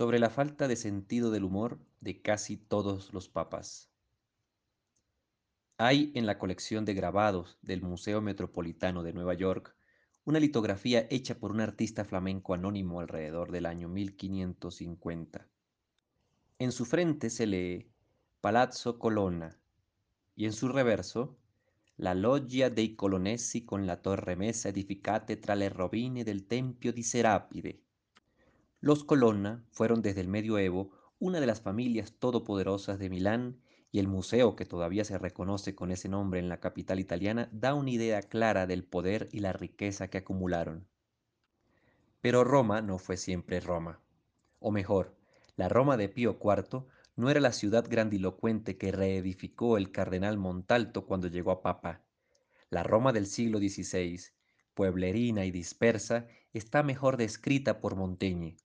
sobre la falta de sentido del humor de casi todos los papas. Hay en la colección de grabados del Museo Metropolitano de Nueva York una litografía hecha por un artista flamenco anónimo alrededor del año 1550. En su frente se lee Palazzo Colonna y en su reverso la loggia dei Colonnesi con la torre mesa edificate tra le rovine del Tempio di Serapide. Los Colonna fueron desde el medioevo una de las familias todopoderosas de Milán y el museo que todavía se reconoce con ese nombre en la capital italiana da una idea clara del poder y la riqueza que acumularon. Pero Roma no fue siempre Roma. O mejor, la Roma de Pío IV no era la ciudad grandilocuente que reedificó el cardenal Montalto cuando llegó a papa. La Roma del siglo XVI, pueblerina y dispersa, está mejor descrita por Montaigne,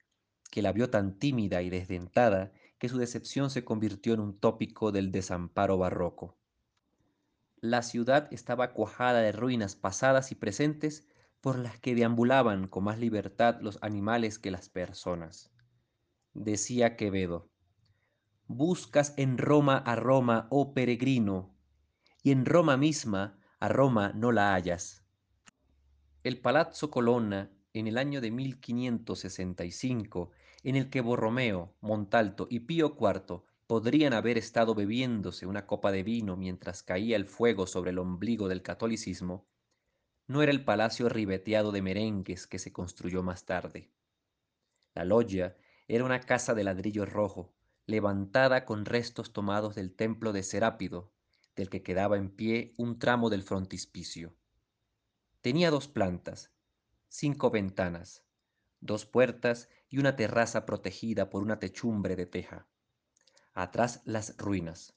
que la vio tan tímida y desdentada que su decepción se convirtió en un tópico del desamparo barroco. La ciudad estaba cuajada de ruinas pasadas y presentes por las que deambulaban con más libertad los animales que las personas. Decía Quevedo, buscas en Roma a Roma, oh peregrino, y en Roma misma a Roma no la hallas. El Palazzo Colonna, en el año de 1565, en el que Borromeo, Montalto y Pío IV podrían haber estado bebiéndose una copa de vino mientras caía el fuego sobre el ombligo del catolicismo, no era el palacio ribeteado de merengues que se construyó más tarde. La loggia era una casa de ladrillo rojo, levantada con restos tomados del templo de Serápido, del que quedaba en pie un tramo del frontispicio. Tenía dos plantas, cinco ventanas, dos puertas y una terraza protegida por una techumbre de teja. Atrás las ruinas.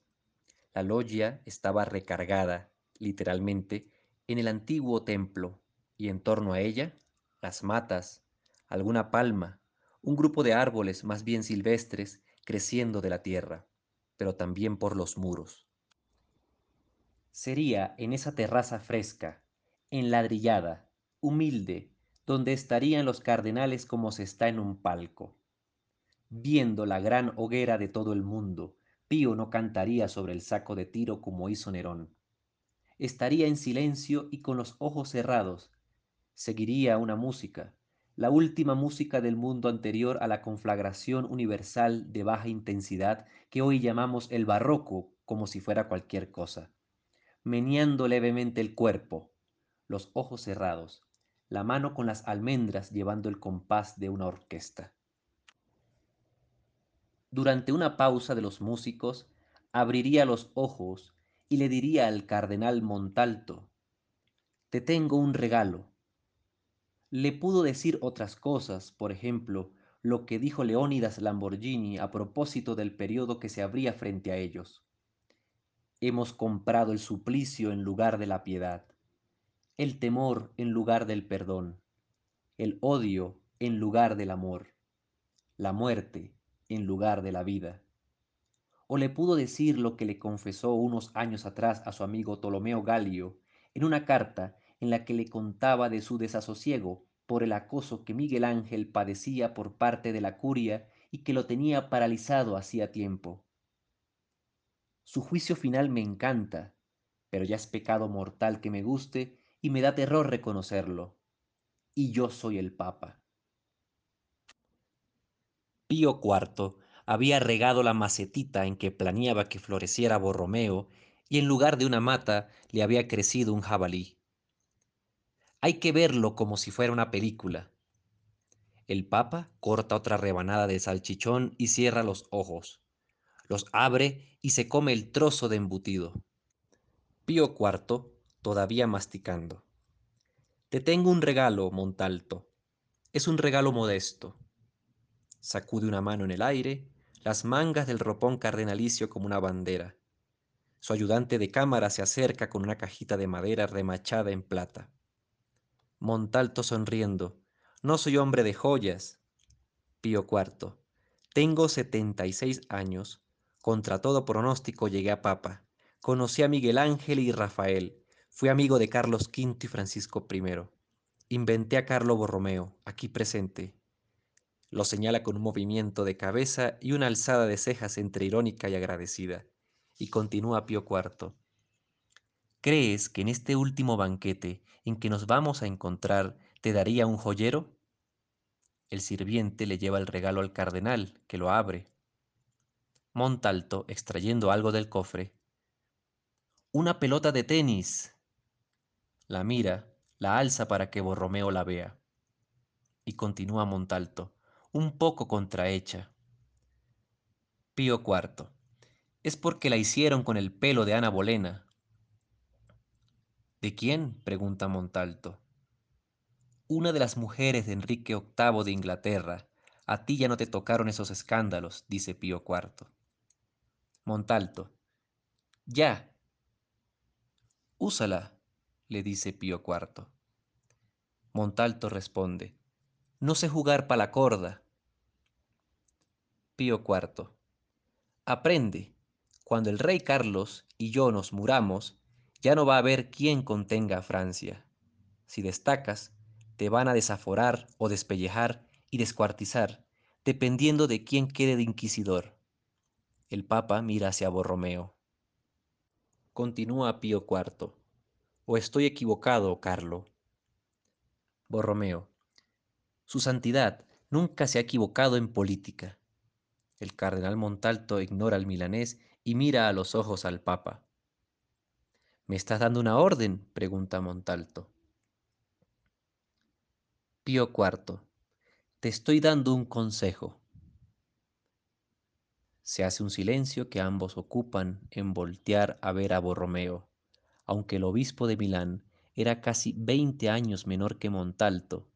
La loggia estaba recargada, literalmente, en el antiguo templo, y en torno a ella, las matas, alguna palma, un grupo de árboles más bien silvestres creciendo de la tierra, pero también por los muros. Sería en esa terraza fresca, enladrillada, humilde, donde estarían los cardenales como se está en un palco. Viendo la gran hoguera de todo el mundo, Pío no cantaría sobre el saco de tiro como hizo Nerón. Estaría en silencio y con los ojos cerrados. Seguiría una música, la última música del mundo anterior a la conflagración universal de baja intensidad que hoy llamamos el barroco como si fuera cualquier cosa. Meneando levemente el cuerpo, los ojos cerrados, la mano con las almendras llevando el compás de una orquesta. Durante una pausa de los músicos, abriría los ojos y le diría al cardenal Montalto, Te tengo un regalo. Le pudo decir otras cosas, por ejemplo, lo que dijo Leónidas Lamborghini a propósito del periodo que se abría frente a ellos. Hemos comprado el suplicio en lugar de la piedad el temor en lugar del perdón, el odio en lugar del amor, la muerte en lugar de la vida. O le pudo decir lo que le confesó unos años atrás a su amigo Ptolomeo Galio en una carta en la que le contaba de su desasosiego por el acoso que Miguel Ángel padecía por parte de la curia y que lo tenía paralizado hacía tiempo. Su juicio final me encanta, pero ya es pecado mortal que me guste y me da terror reconocerlo. Y yo soy el Papa. Pío IV había regado la macetita en que planeaba que floreciera Borromeo y en lugar de una mata le había crecido un jabalí. Hay que verlo como si fuera una película. El Papa corta otra rebanada de salchichón y cierra los ojos. Los abre y se come el trozo de embutido. Pío IV todavía masticando. Te tengo un regalo, Montalto. Es un regalo modesto. Sacude una mano en el aire, las mangas del ropón cardenalicio como una bandera. Su ayudante de cámara se acerca con una cajita de madera remachada en plata. Montalto sonriendo. No soy hombre de joyas. Pío IV. Tengo setenta y seis años. Contra todo pronóstico llegué a papa. Conocí a Miguel Ángel y Rafael. Fui amigo de Carlos V y Francisco I. Inventé a Carlo Borromeo, aquí presente. Lo señala con un movimiento de cabeza y una alzada de cejas entre irónica y agradecida. Y continúa Pío IV. ¿Crees que en este último banquete en que nos vamos a encontrar te daría un joyero? El sirviente le lleva el regalo al cardenal, que lo abre. Montalto, extrayendo algo del cofre. Una pelota de tenis. La mira, la alza para que Borromeo la vea. Y continúa Montalto, un poco contrahecha. Pío IV. Es porque la hicieron con el pelo de Ana Bolena. ¿De quién? pregunta Montalto una de las mujeres de Enrique VIII de Inglaterra. A ti ya no te tocaron esos escándalos, dice Pío IV. Montalto. Ya. Úsala, le dice Pío IV. Montalto responde. No sé jugar pa' la corda. Pío IV. Aprende. Cuando el rey Carlos y yo nos muramos, ya no va a haber quien contenga a Francia. Si destacas, te van a desaforar o despellejar y descuartizar, dependiendo de quién quede de inquisidor. El Papa mira hacia Borromeo. Continúa Pío IV. ¿O estoy equivocado, Carlo? Borromeo. Su santidad nunca se ha equivocado en política. El cardenal Montalto ignora al milanés y mira a los ojos al Papa. ¿Me estás dando una orden? pregunta Montalto. Pío IV. Te estoy dando un consejo. Se hace un silencio que ambos ocupan en voltear a ver a Borromeo, aunque el obispo de Milán era casi veinte años menor que Montalto.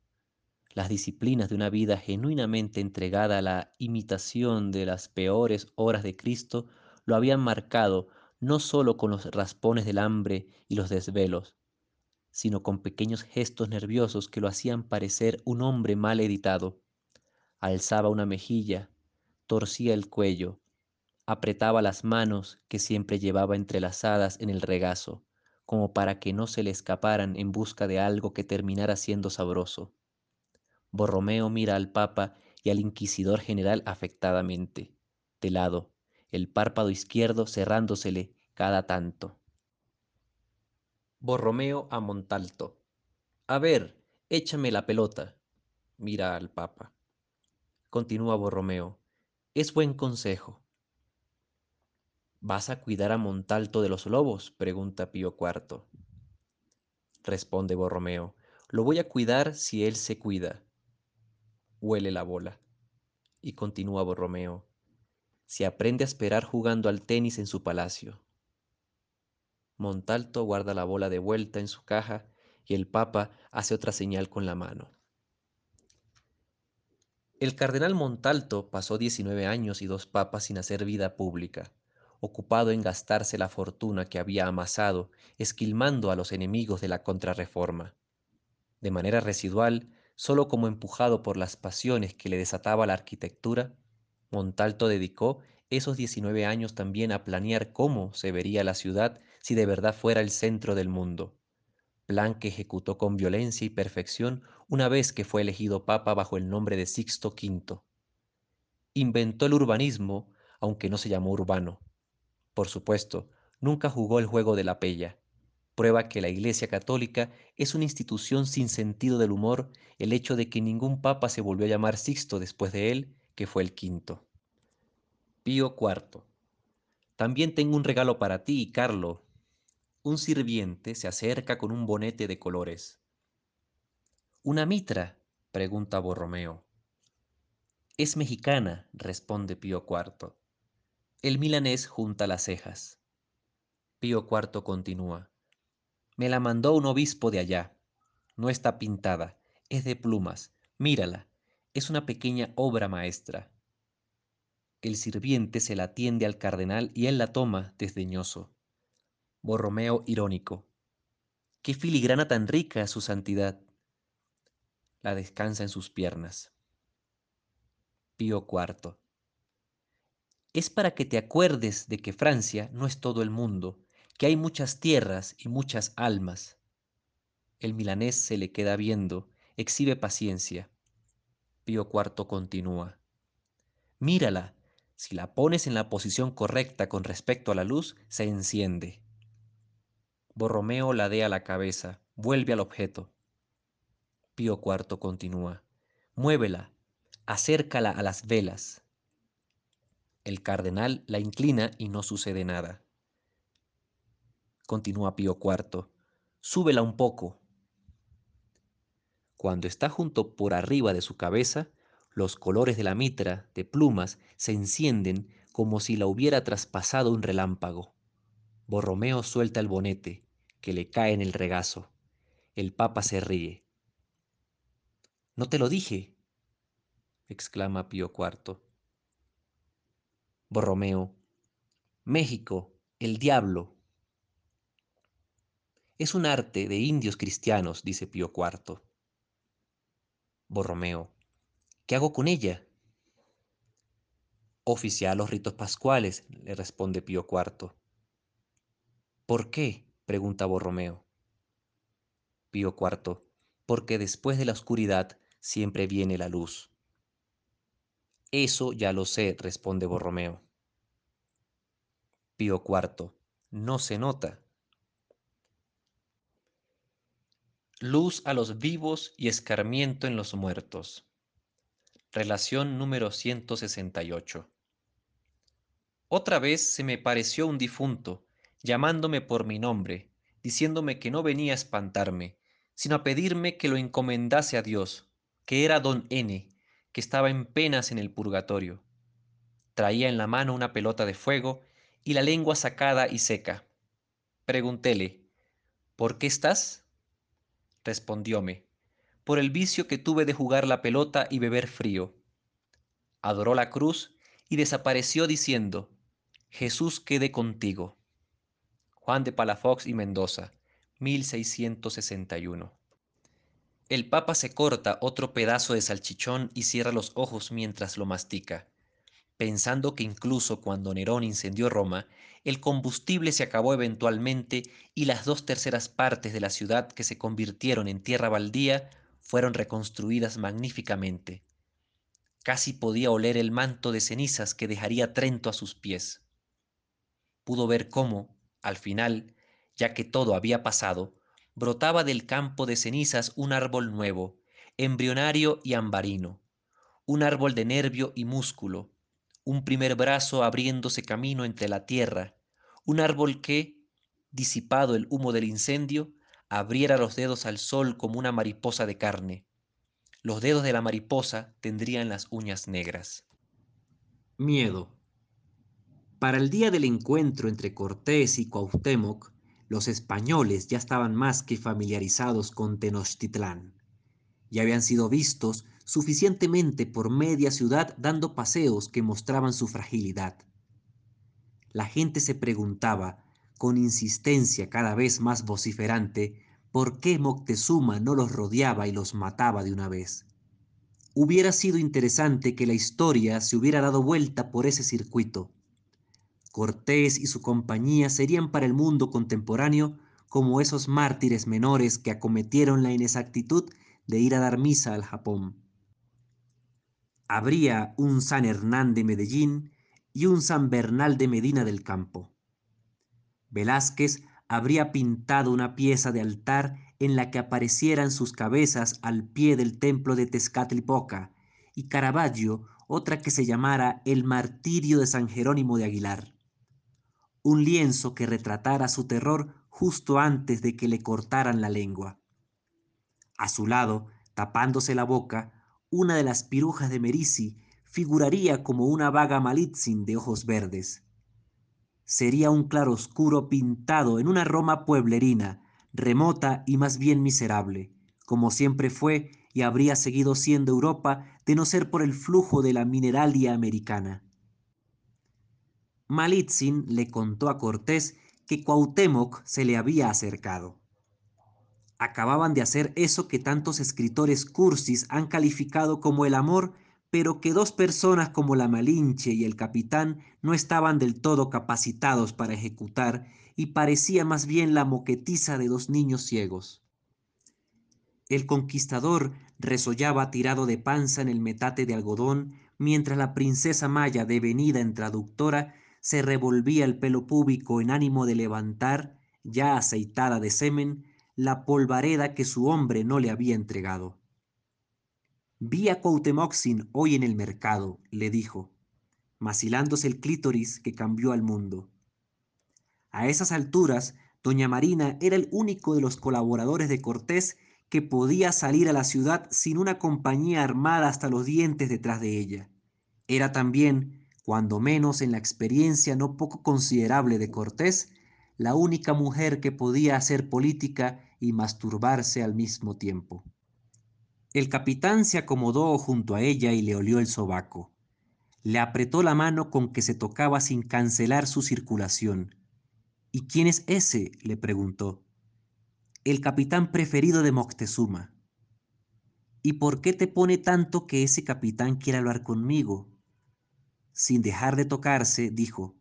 Las disciplinas de una vida genuinamente entregada a la imitación de las peores horas de Cristo lo habían marcado no sólo con los raspones del hambre y los desvelos, sino con pequeños gestos nerviosos que lo hacían parecer un hombre mal editado. Alzaba una mejilla, torcía el cuello, apretaba las manos que siempre llevaba entrelazadas en el regazo, como para que no se le escaparan en busca de algo que terminara siendo sabroso. Borromeo mira al Papa y al Inquisidor General afectadamente, de lado, el párpado izquierdo cerrándosele cada tanto. Borromeo a Montalto. A ver, échame la pelota. Mira al Papa. Continúa Borromeo. Es buen consejo. ¿Vas a cuidar a Montalto de los lobos? pregunta Pío IV. Responde Borromeo. Lo voy a cuidar si él se cuida. Huele la bola. Y continúa Borromeo. Se aprende a esperar jugando al tenis en su palacio. Montalto guarda la bola de vuelta en su caja y el Papa hace otra señal con la mano. El cardenal Montalto pasó 19 años y dos papas sin hacer vida pública, ocupado en gastarse la fortuna que había amasado, esquilmando a los enemigos de la contrarreforma. De manera residual, solo como empujado por las pasiones que le desataba la arquitectura, Montalto dedicó esos 19 años también a planear cómo se vería la ciudad si de verdad fuera el centro del mundo, plan que ejecutó con violencia y perfección una vez que fue elegido papa bajo el nombre de Sixto V. Inventó el urbanismo, aunque no se llamó urbano. Por supuesto, nunca jugó el juego de la pella, prueba que la Iglesia Católica es una institución sin sentido del humor el hecho de que ningún papa se volvió a llamar Sixto después de él, que fue el quinto. Pío IV. También tengo un regalo para ti, Carlo. Un sirviente se acerca con un bonete de colores. ¿Una mitra? pregunta Borromeo. Es mexicana, responde Pío IV. El milanés junta las cejas. Pío IV continúa. Me la mandó un obispo de allá. No está pintada, es de plumas. Mírala, es una pequeña obra maestra. El sirviente se la tiende al cardenal y él la toma, desdeñoso. Borromeo irónico. ¡Qué filigrana tan rica, su santidad! La descansa en sus piernas. Pío IV. Es para que te acuerdes de que Francia no es todo el mundo, que hay muchas tierras y muchas almas. El milanés se le queda viendo, exhibe paciencia. Pío IV continúa. Mírala, si la pones en la posición correcta con respecto a la luz, se enciende. Borromeo ladea la cabeza, vuelve al objeto. Pío IV continúa. Muévela, acércala a las velas. El cardenal la inclina y no sucede nada. Continúa Pío IV. Súbela un poco. Cuando está junto por arriba de su cabeza, los colores de la mitra, de plumas, se encienden como si la hubiera traspasado un relámpago. Borromeo suelta el bonete, que le cae en el regazo. El papa se ríe. No te lo dije, exclama Pío IV. Borromeo. México, el diablo. Es un arte de indios cristianos, dice Pío IV. Borromeo. ¿Qué hago con ella? Oficial los ritos pascuales, le responde Pío IV. ¿Por qué? pregunta Borromeo. Pío IV. Porque después de la oscuridad siempre viene la luz. Eso ya lo sé, responde Borromeo. Pío IV. No se nota. Luz a los vivos y escarmiento en los muertos. Relación número 168. Otra vez se me pareció un difunto, llamándome por mi nombre, diciéndome que no venía a espantarme, sino a pedirme que lo encomendase a Dios, que era don N, que estaba en penas en el purgatorio. Traía en la mano una pelota de fuego y la lengua sacada y seca. Preguntéle, ¿por qué estás? Respondióme, por el vicio que tuve de jugar la pelota y beber frío. Adoró la cruz y desapareció diciendo, Jesús quede contigo. Juan de Palafox y Mendoza, 1661. El papa se corta otro pedazo de salchichón y cierra los ojos mientras lo mastica, pensando que incluso cuando Nerón incendió Roma, el combustible se acabó eventualmente y las dos terceras partes de la ciudad que se convirtieron en tierra baldía fueron reconstruidas magníficamente. Casi podía oler el manto de cenizas que dejaría Trento a sus pies. Pudo ver cómo, al final, ya que todo había pasado, brotaba del campo de cenizas un árbol nuevo, embrionario y ambarino, un árbol de nervio y músculo, un primer brazo abriéndose camino entre la tierra, un árbol que, disipado el humo del incendio, abriera los dedos al sol como una mariposa de carne. Los dedos de la mariposa tendrían las uñas negras. Miedo. Para el día del encuentro entre Cortés y Cuauhtémoc, los españoles ya estaban más que familiarizados con Tenochtitlán. Ya habían sido vistos suficientemente por media ciudad dando paseos que mostraban su fragilidad. La gente se preguntaba con insistencia cada vez más vociferante, por qué Moctezuma no los rodeaba y los mataba de una vez. Hubiera sido interesante que la historia se hubiera dado vuelta por ese circuito. Cortés y su compañía serían para el mundo contemporáneo como esos mártires menores que acometieron la inexactitud de ir a dar misa al Japón. Habría un San Hernán de Medellín y un San Bernal de Medina del Campo. Velázquez habría pintado una pieza de altar en la que aparecieran sus cabezas al pie del templo de Tezcatlipoca y Caravaggio otra que se llamara El martirio de San Jerónimo de Aguilar. Un lienzo que retratara su terror justo antes de que le cortaran la lengua. A su lado, tapándose la boca, una de las pirujas de Merisi figuraría como una vaga Malitzin de ojos verdes sería un claroscuro pintado en una Roma pueblerina, remota y más bien miserable, como siempre fue y habría seguido siendo Europa de no ser por el flujo de la mineralia americana. Malitzin le contó a Cortés que Cuauhtémoc se le había acercado. Acababan de hacer eso que tantos escritores cursis han calificado como el amor pero que dos personas como la Malinche y el capitán no estaban del todo capacitados para ejecutar y parecía más bien la moquetiza de dos niños ciegos. El conquistador resollaba tirado de panza en el metate de algodón, mientras la princesa Maya, devenida en traductora, se revolvía el pelo púbico en ánimo de levantar, ya aceitada de semen, la polvareda que su hombre no le había entregado. Vi a Coutemoxin hoy en el mercado, le dijo, macilándose el clítoris que cambió al mundo. A esas alturas, doña Marina era el único de los colaboradores de Cortés que podía salir a la ciudad sin una compañía armada hasta los dientes detrás de ella. Era también, cuando menos en la experiencia no poco considerable de Cortés, la única mujer que podía hacer política y masturbarse al mismo tiempo. El capitán se acomodó junto a ella y le olió el sobaco. Le apretó la mano con que se tocaba sin cancelar su circulación. ¿Y quién es ese? le preguntó. El capitán preferido de Moctezuma. ¿Y por qué te pone tanto que ese capitán quiera hablar conmigo? Sin dejar de tocarse, dijo,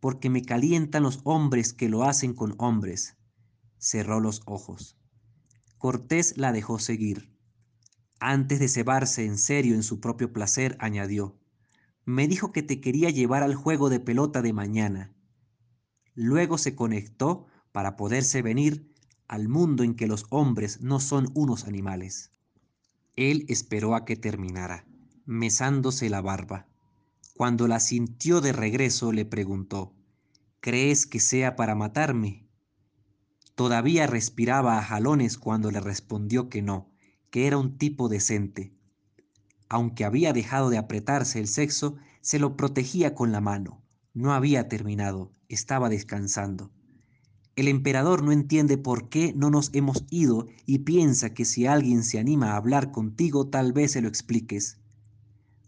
porque me calientan los hombres que lo hacen con hombres. Cerró los ojos. Cortés la dejó seguir. Antes de cebarse en serio en su propio placer, añadió, me dijo que te quería llevar al juego de pelota de mañana. Luego se conectó para poderse venir al mundo en que los hombres no son unos animales. Él esperó a que terminara, mesándose la barba. Cuando la sintió de regreso, le preguntó, ¿Crees que sea para matarme? Todavía respiraba a jalones cuando le respondió que no, que era un tipo decente. Aunque había dejado de apretarse el sexo, se lo protegía con la mano. No había terminado, estaba descansando. El emperador no entiende por qué no nos hemos ido y piensa que si alguien se anima a hablar contigo tal vez se lo expliques.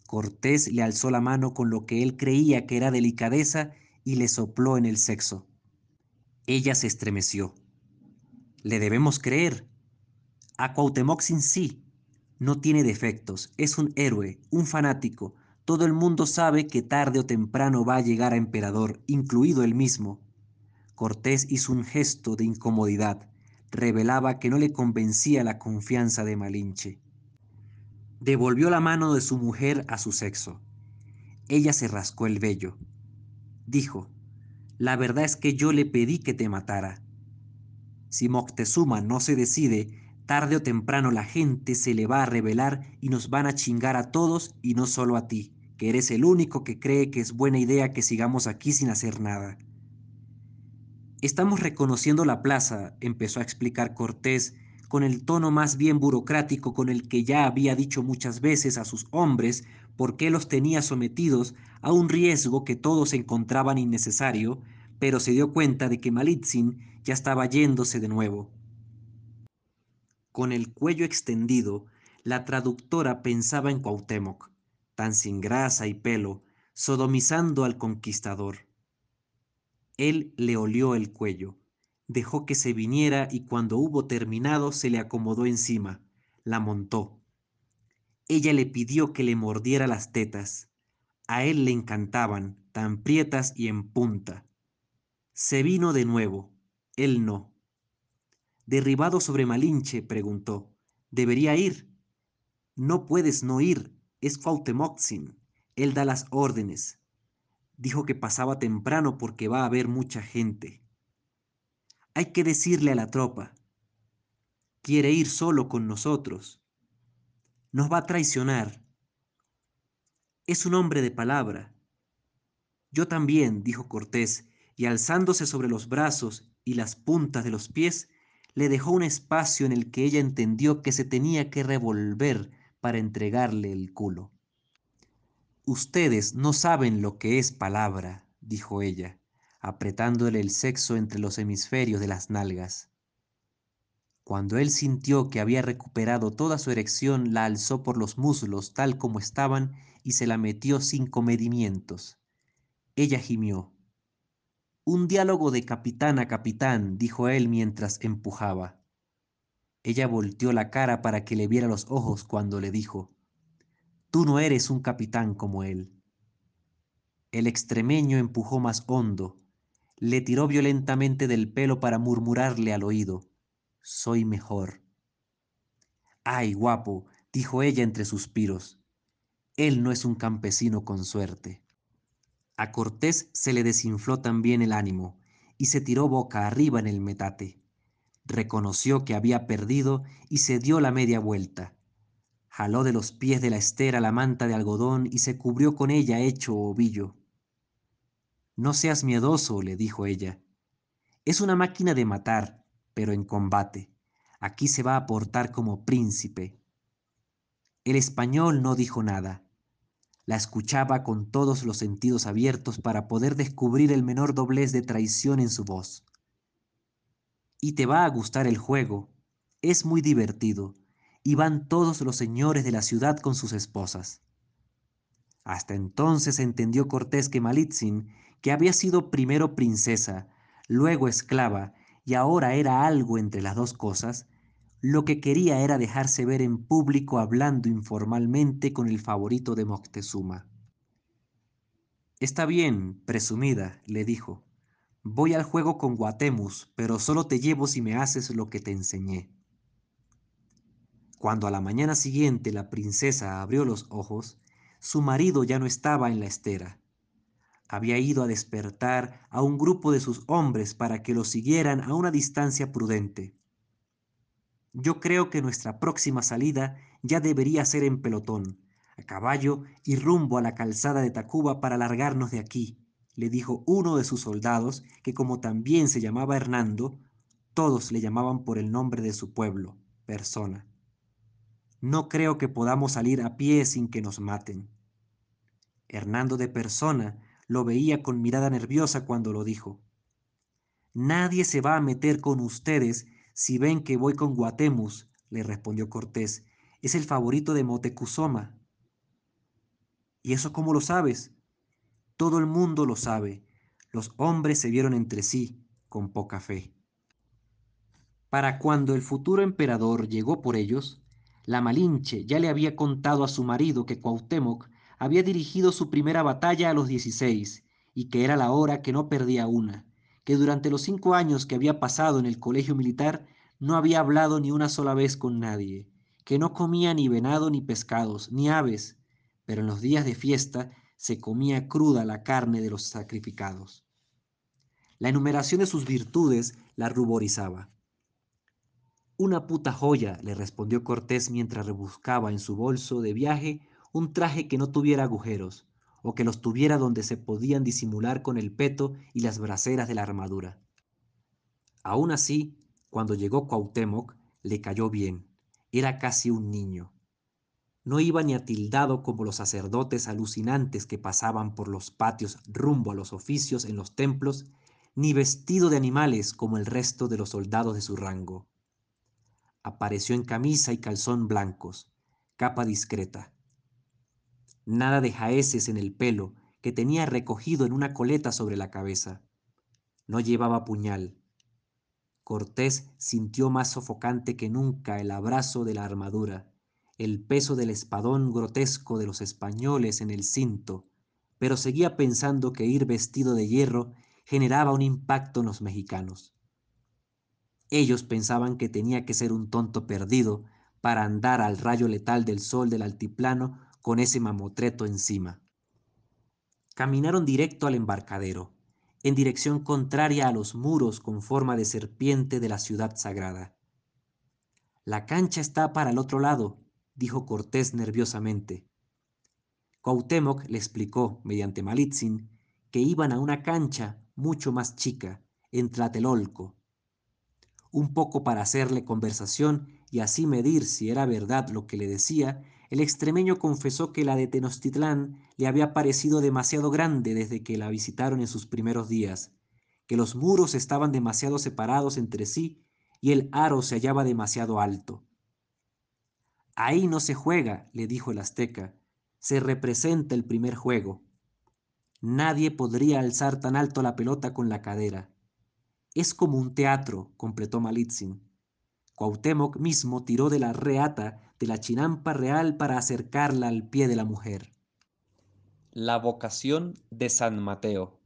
Cortés le alzó la mano con lo que él creía que era delicadeza y le sopló en el sexo. Ella se estremeció. ¿Le debemos creer? A Cuauhtémoc sin sí. No tiene defectos, es un héroe, un fanático. Todo el mundo sabe que tarde o temprano va a llegar a emperador, incluido él mismo. Cortés hizo un gesto de incomodidad. Revelaba que no le convencía la confianza de Malinche. Devolvió la mano de su mujer a su sexo. Ella se rascó el vello. Dijo, la verdad es que yo le pedí que te matara. Si Moctezuma no se decide, Tarde o temprano la gente se le va a revelar y nos van a chingar a todos y no solo a ti, que eres el único que cree que es buena idea que sigamos aquí sin hacer nada. Estamos reconociendo la plaza, empezó a explicar Cortés con el tono más bien burocrático con el que ya había dicho muchas veces a sus hombres por qué los tenía sometidos a un riesgo que todos encontraban innecesario, pero se dio cuenta de que Malitzin ya estaba yéndose de nuevo. Con el cuello extendido, la traductora pensaba en Cuauhtémoc, tan sin grasa y pelo, sodomizando al conquistador. Él le olió el cuello, dejó que se viniera y cuando hubo terminado se le acomodó encima, la montó. Ella le pidió que le mordiera las tetas. A él le encantaban, tan prietas y en punta. Se vino de nuevo, él no. Derribado sobre Malinche, preguntó, ¿debería ir? No puedes no ir, es Cuauhtémoc él da las órdenes. Dijo que pasaba temprano porque va a haber mucha gente. Hay que decirle a la tropa. Quiere ir solo con nosotros. Nos va a traicionar. Es un hombre de palabra. Yo también, dijo Cortés, y alzándose sobre los brazos y las puntas de los pies, le dejó un espacio en el que ella entendió que se tenía que revolver para entregarle el culo. Ustedes no saben lo que es palabra, dijo ella, apretándole el sexo entre los hemisferios de las nalgas. Cuando él sintió que había recuperado toda su erección, la alzó por los muslos tal como estaban y se la metió sin comedimientos. Ella gimió. Un diálogo de capitán a capitán, dijo él mientras empujaba. Ella volteó la cara para que le viera los ojos cuando le dijo, Tú no eres un capitán como él. El extremeño empujó más hondo, le tiró violentamente del pelo para murmurarle al oído, Soy mejor. Ay, guapo, dijo ella entre suspiros. Él no es un campesino con suerte. A Cortés se le desinfló también el ánimo y se tiró boca arriba en el metate. Reconoció que había perdido y se dio la media vuelta. Jaló de los pies de la estera la manta de algodón y se cubrió con ella hecho ovillo. No seas miedoso, le dijo ella. Es una máquina de matar, pero en combate. Aquí se va a portar como príncipe. El español no dijo nada. La escuchaba con todos los sentidos abiertos para poder descubrir el menor doblez de traición en su voz. Y te va a gustar el juego. Es muy divertido. Y van todos los señores de la ciudad con sus esposas. Hasta entonces entendió Cortés que Malitzin que había sido primero princesa, luego esclava y ahora era algo entre las dos cosas, lo que quería era dejarse ver en público hablando informalmente con el favorito de Moctezuma. Está bien, presumida, le dijo. Voy al juego con Guatemus, pero solo te llevo si me haces lo que te enseñé. Cuando a la mañana siguiente la princesa abrió los ojos, su marido ya no estaba en la estera había ido a despertar a un grupo de sus hombres para que lo siguieran a una distancia prudente. Yo creo que nuestra próxima salida ya debería ser en pelotón, a caballo y rumbo a la calzada de Tacuba para largarnos de aquí, le dijo uno de sus soldados, que como también se llamaba Hernando, todos le llamaban por el nombre de su pueblo, persona. No creo que podamos salir a pie sin que nos maten. Hernando de persona lo veía con mirada nerviosa cuando lo dijo. Nadie se va a meter con ustedes si ven que voy con Guatemus, le respondió Cortés. Es el favorito de Motecuzoma. ¿Y eso cómo lo sabes? Todo el mundo lo sabe. Los hombres se vieron entre sí con poca fe. Para cuando el futuro emperador llegó por ellos, la Malinche ya le había contado a su marido que Cuauhtémoc había dirigido su primera batalla a los 16 y que era la hora que no perdía una, que durante los cinco años que había pasado en el colegio militar no había hablado ni una sola vez con nadie, que no comía ni venado ni pescados, ni aves, pero en los días de fiesta se comía cruda la carne de los sacrificados. La enumeración de sus virtudes la ruborizaba. Una puta joya, le respondió Cortés mientras rebuscaba en su bolso de viaje un traje que no tuviera agujeros, o que los tuviera donde se podían disimular con el peto y las braceras de la armadura. Aún así, cuando llegó Cuauhtémoc, le cayó bien. Era casi un niño. No iba ni atildado como los sacerdotes alucinantes que pasaban por los patios rumbo a los oficios en los templos, ni vestido de animales como el resto de los soldados de su rango. Apareció en camisa y calzón blancos, capa discreta, nada de jaeces en el pelo, que tenía recogido en una coleta sobre la cabeza. No llevaba puñal. Cortés sintió más sofocante que nunca el abrazo de la armadura, el peso del espadón grotesco de los españoles en el cinto, pero seguía pensando que ir vestido de hierro generaba un impacto en los mexicanos. Ellos pensaban que tenía que ser un tonto perdido para andar al rayo letal del sol del altiplano con ese mamotreto encima. Caminaron directo al embarcadero, en dirección contraria a los muros con forma de serpiente de la ciudad sagrada. La cancha está para el otro lado, dijo Cortés nerviosamente. Cuauhtémoc le explicó, mediante Malitzin, que iban a una cancha mucho más chica, en Tlatelolco, un poco para hacerle conversación y así medir si era verdad lo que le decía el extremeño confesó que la de Tenochtitlán le había parecido demasiado grande desde que la visitaron en sus primeros días, que los muros estaban demasiado separados entre sí y el aro se hallaba demasiado alto. Ahí no se juega, le dijo el azteca, se representa el primer juego. Nadie podría alzar tan alto la pelota con la cadera. Es como un teatro, completó Malitzin. Cuauhtémoc mismo tiró de la reata de la chinampa real para acercarla al pie de la mujer. La vocación de San Mateo.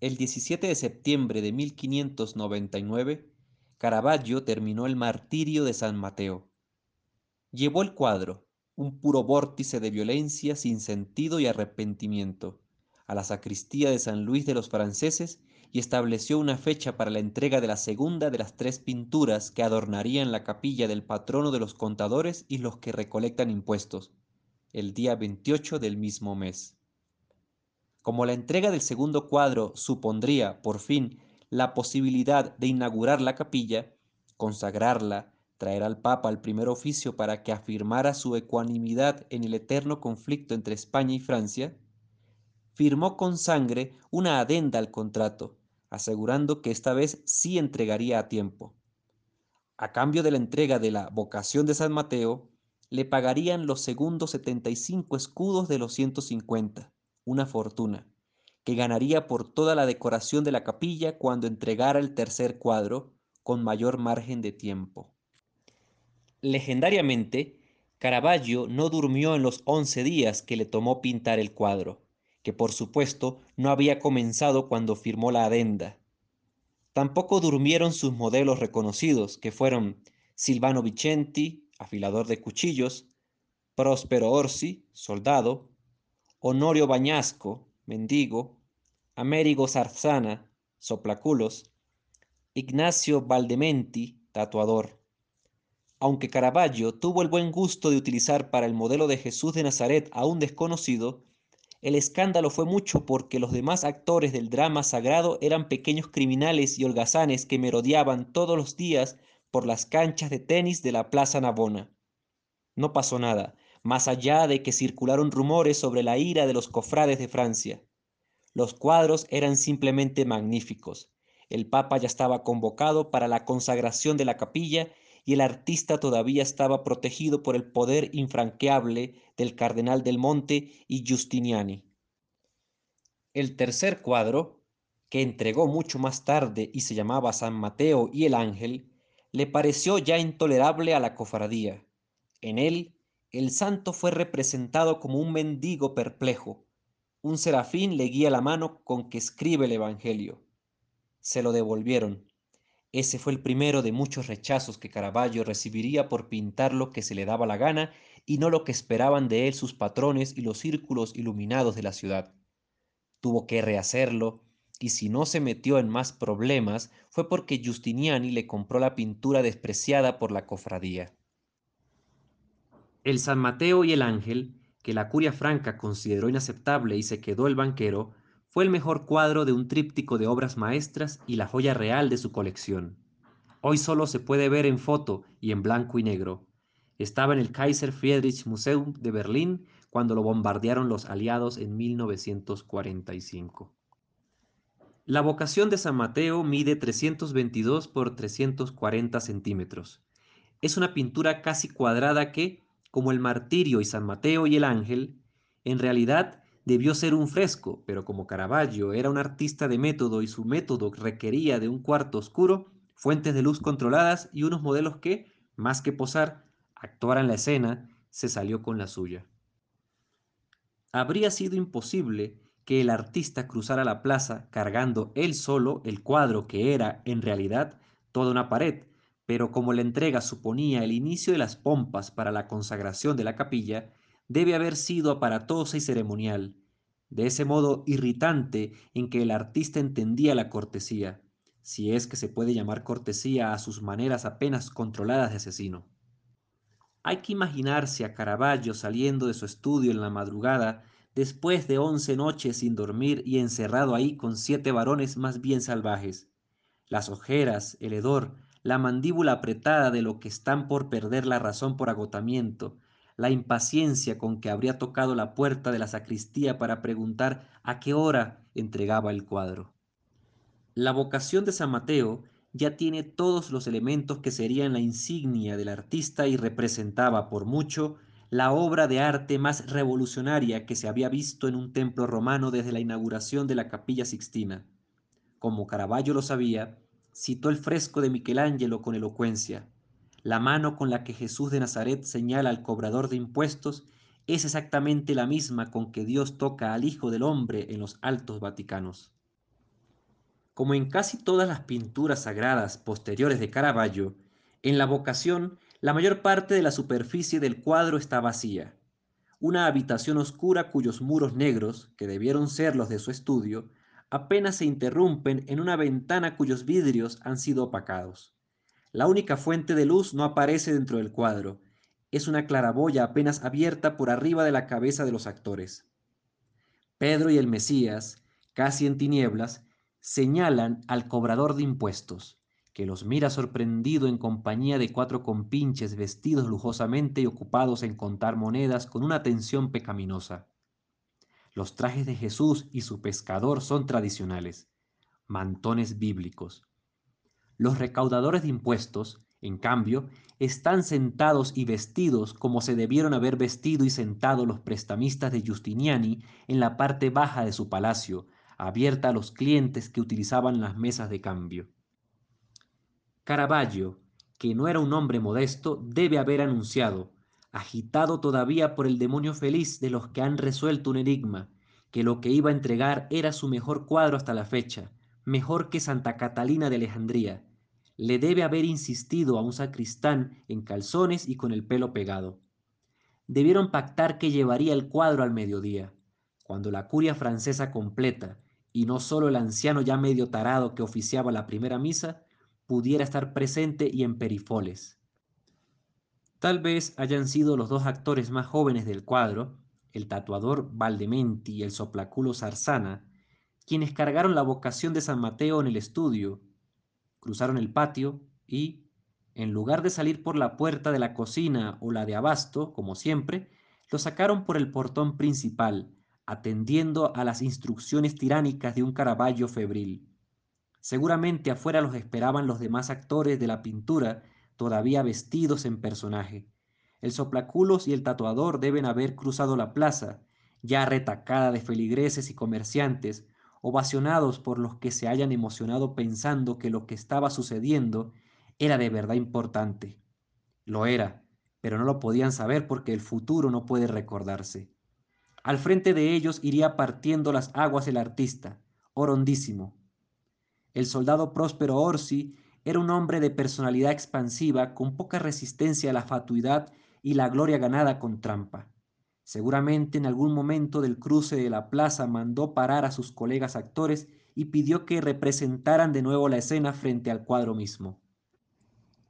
El 17 de septiembre de 1599, Caravaggio terminó el martirio de San Mateo. Llevó el cuadro, un puro vórtice de violencia sin sentido y arrepentimiento, a la sacristía de San Luis de los franceses y estableció una fecha para la entrega de la segunda de las tres pinturas que adornarían la capilla del patrono de los contadores y los que recolectan impuestos, el día 28 del mismo mes. Como la entrega del segundo cuadro supondría, por fin, la posibilidad de inaugurar la capilla, consagrarla, traer al Papa al primer oficio para que afirmara su ecuanimidad en el eterno conflicto entre España y Francia, firmó con sangre una adenda al contrato, asegurando que esta vez sí entregaría a tiempo. A cambio de la entrega de la vocación de San Mateo, le pagarían los segundos 75 escudos de los 150, una fortuna, que ganaría por toda la decoración de la capilla cuando entregara el tercer cuadro, con mayor margen de tiempo. Legendariamente, Caravaggio no durmió en los once días que le tomó pintar el cuadro que por supuesto no había comenzado cuando firmó la adenda. Tampoco durmieron sus modelos reconocidos, que fueron Silvano Vicenti, afilador de cuchillos, Próspero Orsi, soldado, Honorio Bañasco, mendigo, Amérigo Zarzana, soplaculos, Ignacio Valdementi, tatuador. Aunque Caravaggio tuvo el buen gusto de utilizar para el modelo de Jesús de Nazaret a un desconocido, el escándalo fue mucho porque los demás actores del drama sagrado eran pequeños criminales y holgazanes que merodeaban todos los días por las canchas de tenis de la Plaza Navona. No pasó nada, más allá de que circularon rumores sobre la ira de los cofrades de Francia. Los cuadros eran simplemente magníficos. El Papa ya estaba convocado para la consagración de la capilla y el artista todavía estaba protegido por el poder infranqueable del cardenal del Monte y Giustiniani. El tercer cuadro, que entregó mucho más tarde y se llamaba San Mateo y el Ángel, le pareció ya intolerable a la cofradía. En él, el santo fue representado como un mendigo perplejo. Un serafín le guía la mano con que escribe el Evangelio. Se lo devolvieron. Ese fue el primero de muchos rechazos que Caravaggio recibiría por pintar lo que se le daba la gana y no lo que esperaban de él sus patrones y los círculos iluminados de la ciudad. Tuvo que rehacerlo, y si no se metió en más problemas fue porque Giustiniani le compró la pintura despreciada por la cofradía. El San Mateo y el Ángel, que la curia franca consideró inaceptable y se quedó el banquero, fue el mejor cuadro de un tríptico de obras maestras y la joya real de su colección. Hoy solo se puede ver en foto y en blanco y negro. Estaba en el Kaiser Friedrich Museum de Berlín cuando lo bombardearon los aliados en 1945. La vocación de San Mateo mide 322 por 340 centímetros. Es una pintura casi cuadrada que, como el martirio y San Mateo y el ángel, en realidad debió ser un fresco, pero como Caravaggio era un artista de método y su método requería de un cuarto oscuro, fuentes de luz controladas y unos modelos que, más que posar, actuaran la escena, se salió con la suya. Habría sido imposible que el artista cruzara la plaza cargando él solo el cuadro que era, en realidad, toda una pared, pero como la entrega suponía el inicio de las pompas para la consagración de la capilla, debe haber sido aparatosa y ceremonial, de ese modo irritante en que el artista entendía la cortesía, si es que se puede llamar cortesía a sus maneras apenas controladas de asesino. Hay que imaginarse a Caravaggio saliendo de su estudio en la madrugada después de once noches sin dormir y encerrado ahí con siete varones más bien salvajes. Las ojeras, el hedor, la mandíbula apretada de lo que están por perder la razón por agotamiento, la impaciencia con que habría tocado la puerta de la sacristía para preguntar a qué hora entregaba el cuadro. La vocación de San Mateo ya tiene todos los elementos que serían la insignia del artista y representaba por mucho la obra de arte más revolucionaria que se había visto en un templo romano desde la inauguración de la capilla sixtina. Como Caravaggio lo sabía, citó el fresco de Michelangelo con elocuencia. La mano con la que Jesús de Nazaret señala al cobrador de impuestos es exactamente la misma con que Dios toca al Hijo del Hombre en los altos vaticanos. Como en casi todas las pinturas sagradas posteriores de Caravaggio, en la vocación La mayor parte de la superficie del cuadro está vacía. Una habitación oscura cuyos muros negros, que debieron ser los de su estudio, apenas se interrumpen en una ventana cuyos vidrios han sido opacados. La única fuente de luz no aparece dentro del cuadro. Es una claraboya apenas abierta por arriba de la cabeza de los actores. Pedro y el Mesías, casi en tinieblas, señalan al cobrador de impuestos, que los mira sorprendido en compañía de cuatro compinches vestidos lujosamente y ocupados en contar monedas con una atención pecaminosa. Los trajes de Jesús y su pescador son tradicionales, mantones bíblicos. Los recaudadores de impuestos, en cambio, están sentados y vestidos como se debieron haber vestido y sentado los prestamistas de Justiniani en la parte baja de su palacio, abierta a los clientes que utilizaban las mesas de cambio. Caravaggio, que no era un hombre modesto, debe haber anunciado, agitado todavía por el demonio feliz de los que han resuelto un enigma, que lo que iba a entregar era su mejor cuadro hasta la fecha, mejor que Santa Catalina de Alejandría. Le debe haber insistido a un sacristán en calzones y con el pelo pegado. Debieron pactar que llevaría el cuadro al mediodía, cuando la curia francesa completa, y no solo el anciano ya medio tarado que oficiaba la primera misa, pudiera estar presente y en perifoles. Tal vez hayan sido los dos actores más jóvenes del cuadro, el tatuador Valdementi y el soplaculo Zarzana, quienes cargaron la vocación de San Mateo en el estudio, cruzaron el patio y, en lugar de salir por la puerta de la cocina o la de abasto, como siempre, lo sacaron por el portón principal, atendiendo a las instrucciones tiránicas de un Caravaggio febril. Seguramente afuera los esperaban los demás actores de la pintura todavía vestidos en personaje. El soplaculos y el tatuador deben haber cruzado la plaza, ya retacada de feligreses y comerciantes, ovacionados por los que se hayan emocionado pensando que lo que estaba sucediendo era de verdad importante. Lo era, pero no lo podían saber porque el futuro no puede recordarse. Al frente de ellos iría partiendo las aguas el artista, orondísimo. El soldado próspero Orsi era un hombre de personalidad expansiva con poca resistencia a la fatuidad y la gloria ganada con trampa. Seguramente en algún momento del cruce de la plaza mandó parar a sus colegas actores y pidió que representaran de nuevo la escena frente al cuadro mismo.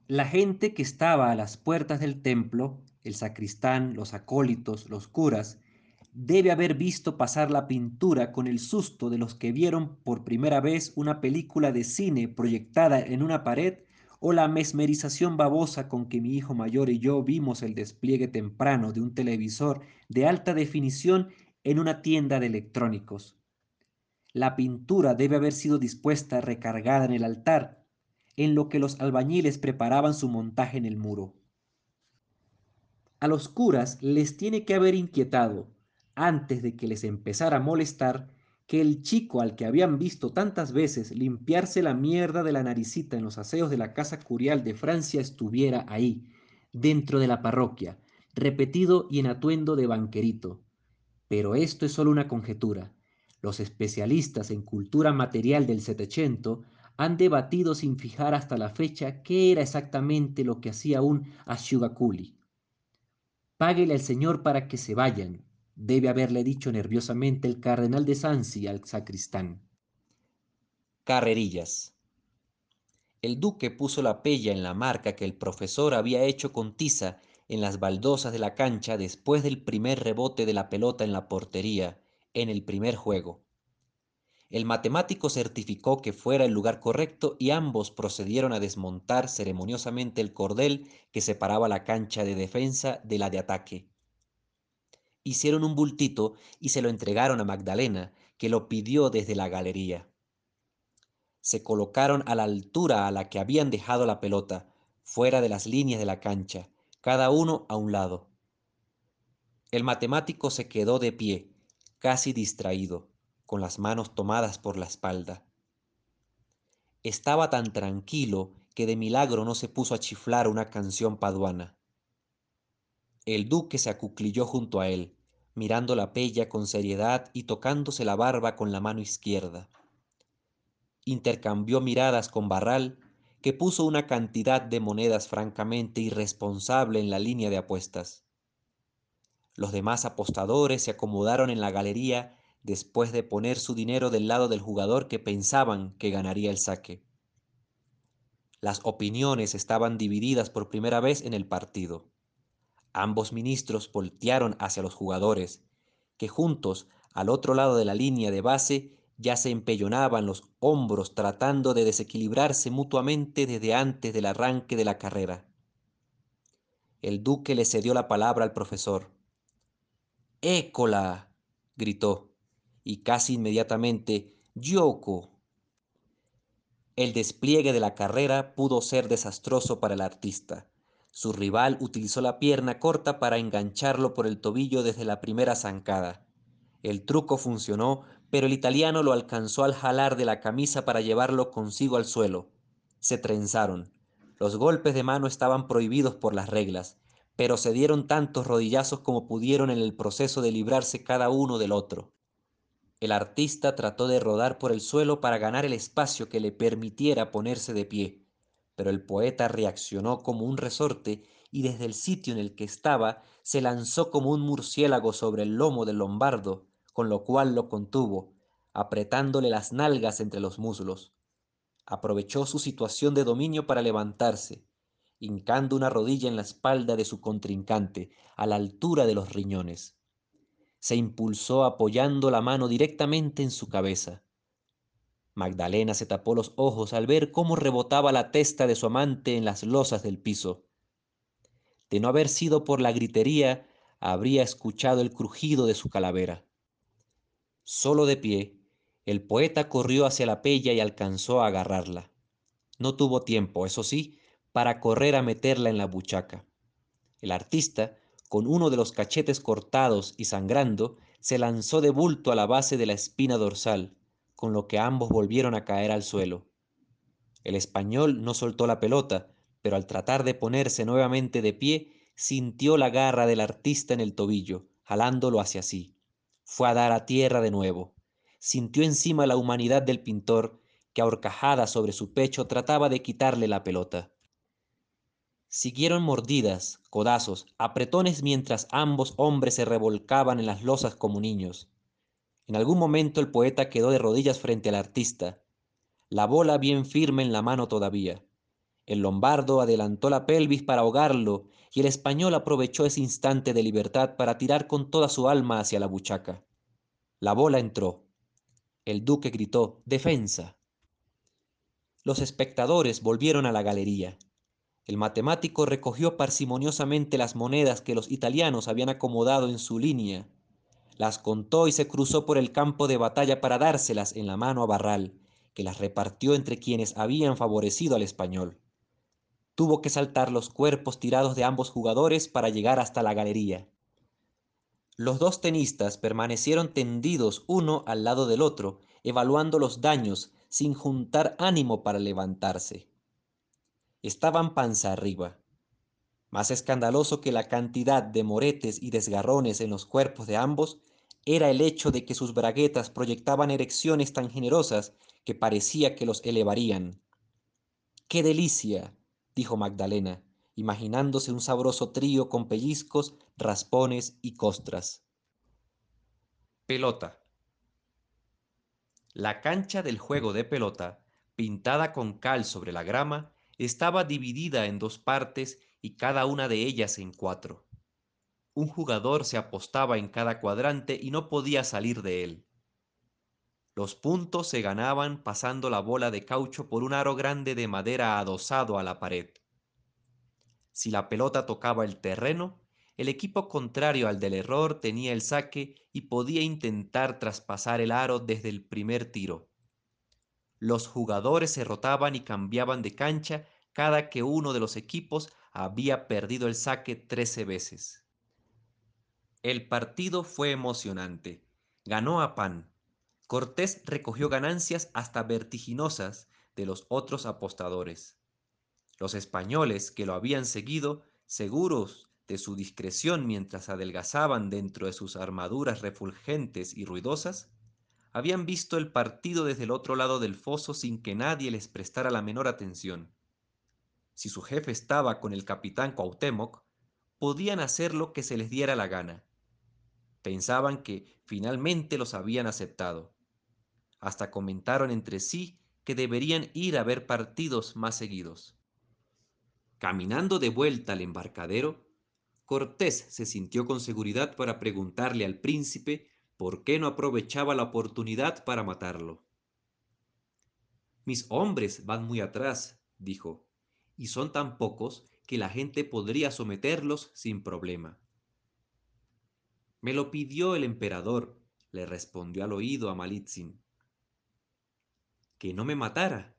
La gente que estaba a las puertas del templo, el sacristán, los acólitos, los curas, debe haber visto pasar la pintura con el susto de los que vieron por primera vez una película de cine proyectada en una pared o la mesmerización babosa con que mi hijo mayor y yo vimos el despliegue temprano de un televisor de alta definición en una tienda de electrónicos. La pintura debe haber sido dispuesta recargada en el altar, en lo que los albañiles preparaban su montaje en el muro. A los curas les tiene que haber inquietado antes de que les empezara a molestar, que el chico al que habían visto tantas veces limpiarse la mierda de la naricita en los aseos de la casa curial de Francia estuviera ahí, dentro de la parroquia, repetido y en atuendo de banquerito. Pero esto es solo una conjetura. Los especialistas en cultura material del Setecento han debatido sin fijar hasta la fecha qué era exactamente lo que hacía un Ashugakuli. Páguele al Señor para que se vayan, debe haberle dicho nerviosamente el cardenal de Sansi al sacristán. Carrerillas. El duque puso la pella en la marca que el profesor había hecho con tiza en las baldosas de la cancha después del primer rebote de la pelota en la portería, en el primer juego. El matemático certificó que fuera el lugar correcto y ambos procedieron a desmontar ceremoniosamente el cordel que separaba la cancha de defensa de la de ataque hicieron un bultito y se lo entregaron a Magdalena, que lo pidió desde la galería. Se colocaron a la altura a la que habían dejado la pelota, fuera de las líneas de la cancha, cada uno a un lado. El matemático se quedó de pie, casi distraído, con las manos tomadas por la espalda. Estaba tan tranquilo que de milagro no se puso a chiflar una canción paduana. El duque se acuclilló junto a él, mirando la pella con seriedad y tocándose la barba con la mano izquierda. Intercambió miradas con Barral, que puso una cantidad de monedas francamente irresponsable en la línea de apuestas. Los demás apostadores se acomodaron en la galería después de poner su dinero del lado del jugador que pensaban que ganaría el saque. Las opiniones estaban divididas por primera vez en el partido. Ambos ministros voltearon hacia los jugadores, que juntos, al otro lado de la línea de base, ya se empellonaban los hombros tratando de desequilibrarse mutuamente desde antes del arranque de la carrera. El duque le cedió la palabra al profesor. ¡Écola! gritó, y casi inmediatamente, ¡Yoko! El despliegue de la carrera pudo ser desastroso para el artista. Su rival utilizó la pierna corta para engancharlo por el tobillo desde la primera zancada. El truco funcionó, pero el italiano lo alcanzó al jalar de la camisa para llevarlo consigo al suelo. Se trenzaron. Los golpes de mano estaban prohibidos por las reglas, pero se dieron tantos rodillazos como pudieron en el proceso de librarse cada uno del otro. El artista trató de rodar por el suelo para ganar el espacio que le permitiera ponerse de pie, pero el poeta reaccionó como un resorte y desde el sitio en el que estaba se lanzó como un murciélago sobre el lomo del lombardo, con lo cual lo contuvo, apretándole las nalgas entre los muslos. Aprovechó su situación de dominio para levantarse, hincando una rodilla en la espalda de su contrincante, a la altura de los riñones se impulsó apoyando la mano directamente en su cabeza. Magdalena se tapó los ojos al ver cómo rebotaba la testa de su amante en las losas del piso. De no haber sido por la gritería, habría escuchado el crujido de su calavera. Solo de pie, el poeta corrió hacia la pella y alcanzó a agarrarla. No tuvo tiempo, eso sí, para correr a meterla en la buchaca. El artista, con uno de los cachetes cortados y sangrando, se lanzó de bulto a la base de la espina dorsal, con lo que ambos volvieron a caer al suelo. El español no soltó la pelota, pero al tratar de ponerse nuevamente de pie, sintió la garra del artista en el tobillo, jalándolo hacia sí. Fue a dar a tierra de nuevo. Sintió encima la humanidad del pintor, que ahorcajada sobre su pecho trataba de quitarle la pelota. Siguieron mordidas, codazos, apretones mientras ambos hombres se revolcaban en las losas como niños. En algún momento el poeta quedó de rodillas frente al artista, la bola bien firme en la mano todavía. El lombardo adelantó la pelvis para ahogarlo y el español aprovechó ese instante de libertad para tirar con toda su alma hacia la buchaca. La bola entró. El duque gritó Defensa. Los espectadores volvieron a la galería. El matemático recogió parsimoniosamente las monedas que los italianos habían acomodado en su línea, las contó y se cruzó por el campo de batalla para dárselas en la mano a Barral, que las repartió entre quienes habían favorecido al español. Tuvo que saltar los cuerpos tirados de ambos jugadores para llegar hasta la galería. Los dos tenistas permanecieron tendidos uno al lado del otro, evaluando los daños sin juntar ánimo para levantarse estaban panza arriba. Más escandaloso que la cantidad de moretes y desgarrones en los cuerpos de ambos era el hecho de que sus braguetas proyectaban erecciones tan generosas que parecía que los elevarían. ¡Qué delicia! dijo Magdalena, imaginándose un sabroso trío con pellizcos, raspones y costras. Pelota. La cancha del juego de pelota, pintada con cal sobre la grama, estaba dividida en dos partes y cada una de ellas en cuatro. Un jugador se apostaba en cada cuadrante y no podía salir de él. Los puntos se ganaban pasando la bola de caucho por un aro grande de madera adosado a la pared. Si la pelota tocaba el terreno, el equipo contrario al del error tenía el saque y podía intentar traspasar el aro desde el primer tiro. Los jugadores se rotaban y cambiaban de cancha cada que uno de los equipos había perdido el saque 13 veces. El partido fue emocionante. Ganó a Pan. Cortés recogió ganancias hasta vertiginosas de los otros apostadores. Los españoles que lo habían seguido, seguros de su discreción mientras adelgazaban dentro de sus armaduras refulgentes y ruidosas, habían visto el partido desde el otro lado del foso sin que nadie les prestara la menor atención. Si su jefe estaba con el capitán Cuauhtémoc, podían hacer lo que se les diera la gana. Pensaban que finalmente los habían aceptado. Hasta comentaron entre sí que deberían ir a ver partidos más seguidos. Caminando de vuelta al embarcadero, Cortés se sintió con seguridad para preguntarle al príncipe por qué no aprovechaba la oportunidad para matarlo. Mis hombres van muy atrás, dijo, y son tan pocos que la gente podría someterlos sin problema. Me lo pidió el emperador, le respondió al oído a Malitzin. Que no me matara.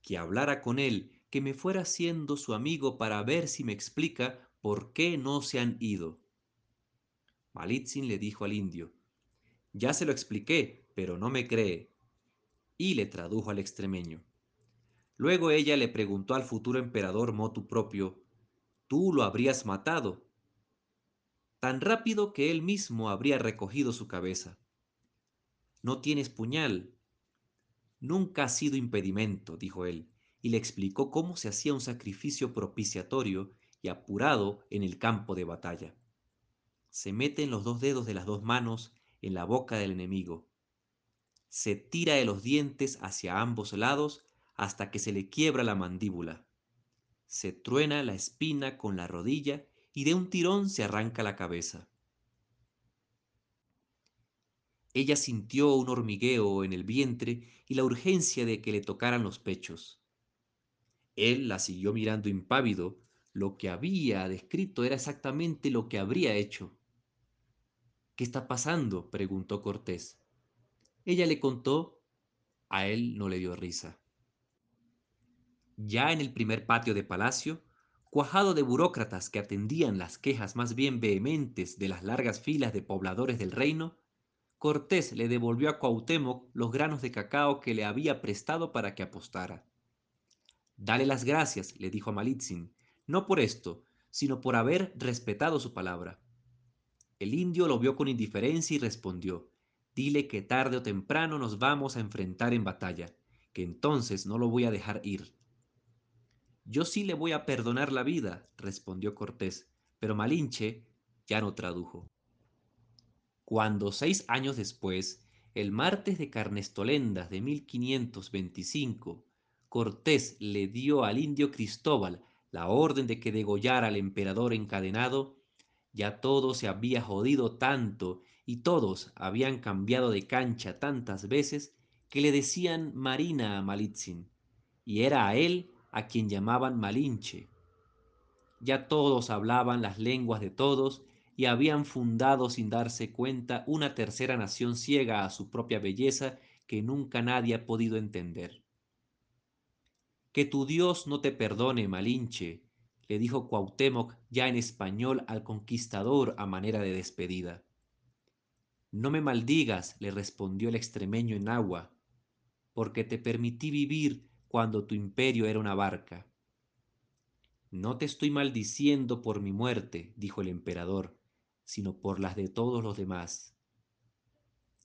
Que hablara con él, que me fuera siendo su amigo para ver si me explica por qué no se han ido. Malitzin le dijo al indio, ya se lo expliqué, pero no me cree. Y le tradujo al extremeño. Luego ella le preguntó al futuro emperador motu propio, ¿tú lo habrías matado? tan rápido que él mismo habría recogido su cabeza. No tienes puñal. Nunca ha sido impedimento, dijo él, y le explicó cómo se hacía un sacrificio propiciatorio y apurado en el campo de batalla. Se meten los dos dedos de las dos manos en la boca del enemigo. Se tira de los dientes hacia ambos lados hasta que se le quiebra la mandíbula. Se truena la espina con la rodilla y de un tirón se arranca la cabeza. Ella sintió un hormigueo en el vientre y la urgencia de que le tocaran los pechos. Él la siguió mirando impávido. Lo que había descrito era exactamente lo que habría hecho. ¿Qué está pasando? preguntó Cortés. Ella le contó. A él no le dio risa. Ya en el primer patio de palacio, cuajado de burócratas que atendían las quejas más bien vehementes de las largas filas de pobladores del reino, Cortés le devolvió a Cuauhtémoc los granos de cacao que le había prestado para que apostara. Dale las gracias, le dijo a Malitzin, no por esto, sino por haber respetado su palabra. El indio lo vio con indiferencia y respondió, dile que tarde o temprano nos vamos a enfrentar en batalla, que entonces no lo voy a dejar ir. Yo sí le voy a perdonar la vida, respondió Cortés, pero Malinche ya no tradujo. Cuando seis años después, el martes de Carnestolendas de 1525, Cortés le dio al indio Cristóbal la orden de que degollara al emperador encadenado, ya todo se había jodido tanto y todos habían cambiado de cancha tantas veces que le decían Marina a Malitzin, y era a él a quien llamaban Malinche. Ya todos hablaban las lenguas de todos y habían fundado sin darse cuenta una tercera nación ciega a su propia belleza que nunca nadie ha podido entender. Que tu Dios no te perdone, Malinche, le dijo Cuauhtémoc ya en español al conquistador a manera de despedida. No me maldigas, le respondió el extremeño en agua, porque te permití vivir cuando tu imperio era una barca. No te estoy maldiciendo por mi muerte, dijo el emperador, sino por las de todos los demás.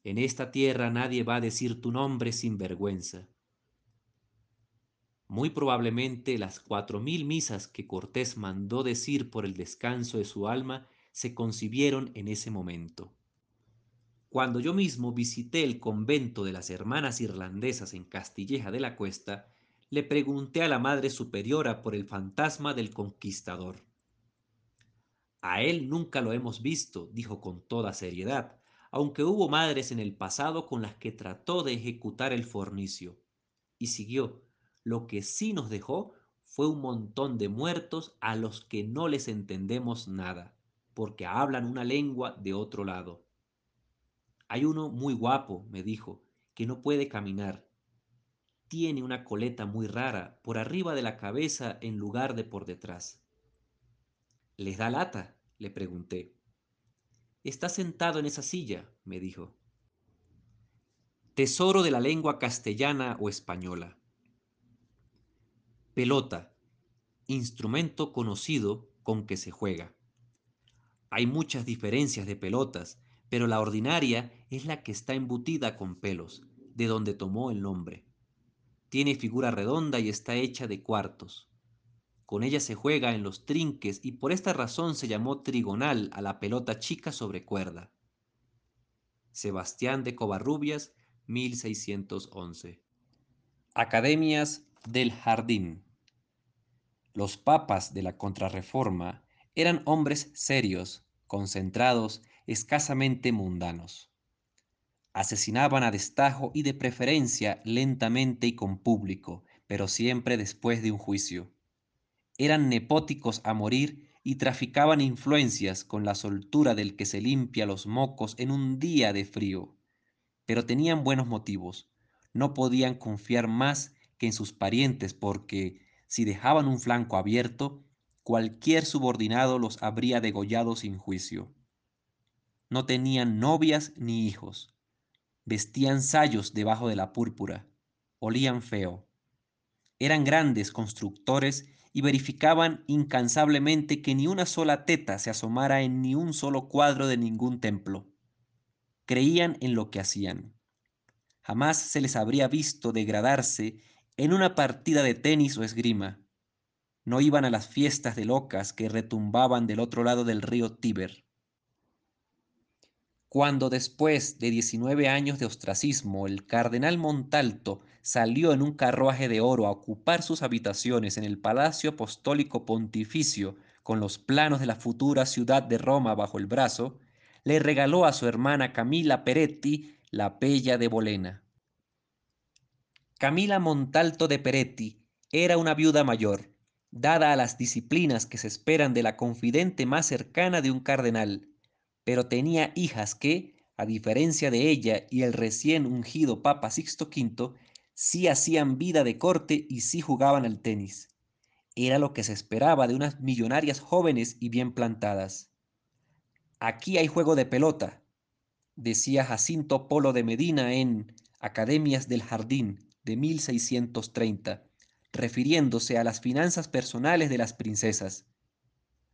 En esta tierra nadie va a decir tu nombre sin vergüenza. Muy probablemente las cuatro mil misas que Cortés mandó decir por el descanso de su alma se concibieron en ese momento. Cuando yo mismo visité el convento de las hermanas irlandesas en Castilleja de la Cuesta, le pregunté a la Madre Superiora por el fantasma del conquistador. A él nunca lo hemos visto, dijo con toda seriedad, aunque hubo madres en el pasado con las que trató de ejecutar el fornicio. Y siguió, lo que sí nos dejó fue un montón de muertos a los que no les entendemos nada, porque hablan una lengua de otro lado. Hay uno muy guapo, me dijo, que no puede caminar, tiene una coleta muy rara por arriba de la cabeza en lugar de por detrás. ¿Les da lata? le pregunté. Está sentado en esa silla, me dijo. Tesoro de la lengua castellana o española. Pelota, instrumento conocido con que se juega. Hay muchas diferencias de pelotas, pero la ordinaria es la que está embutida con pelos, de donde tomó el nombre. Tiene figura redonda y está hecha de cuartos. Con ella se juega en los trinques y por esta razón se llamó trigonal a la pelota chica sobre cuerda. Sebastián de Covarrubias, 1611. Academias del Jardín. Los papas de la Contrarreforma eran hombres serios, concentrados, escasamente mundanos. Asesinaban a destajo y de preferencia lentamente y con público, pero siempre después de un juicio. Eran nepóticos a morir y traficaban influencias con la soltura del que se limpia los mocos en un día de frío. Pero tenían buenos motivos. No podían confiar más que en sus parientes porque, si dejaban un flanco abierto, cualquier subordinado los habría degollado sin juicio. No tenían novias ni hijos. Vestían sayos debajo de la púrpura. Olían feo. Eran grandes constructores y verificaban incansablemente que ni una sola teta se asomara en ni un solo cuadro de ningún templo. Creían en lo que hacían. Jamás se les habría visto degradarse en una partida de tenis o esgrima no iban a las fiestas de locas que retumbaban del otro lado del río Tíber. Cuando después de 19 años de ostracismo el cardenal Montalto salió en un carruaje de oro a ocupar sus habitaciones en el Palacio Apostólico Pontificio con los planos de la futura ciudad de Roma bajo el brazo, le regaló a su hermana Camila Peretti la Pella de Bolena. Camila Montalto de Peretti era una viuda mayor, dada a las disciplinas que se esperan de la confidente más cercana de un cardenal, pero tenía hijas que, a diferencia de ella y el recién ungido Papa Sixto V, sí hacían vida de corte y sí jugaban al tenis. Era lo que se esperaba de unas millonarias jóvenes y bien plantadas. Aquí hay juego de pelota, decía Jacinto Polo de Medina en Academias del Jardín de 1630 refiriéndose a las finanzas personales de las princesas.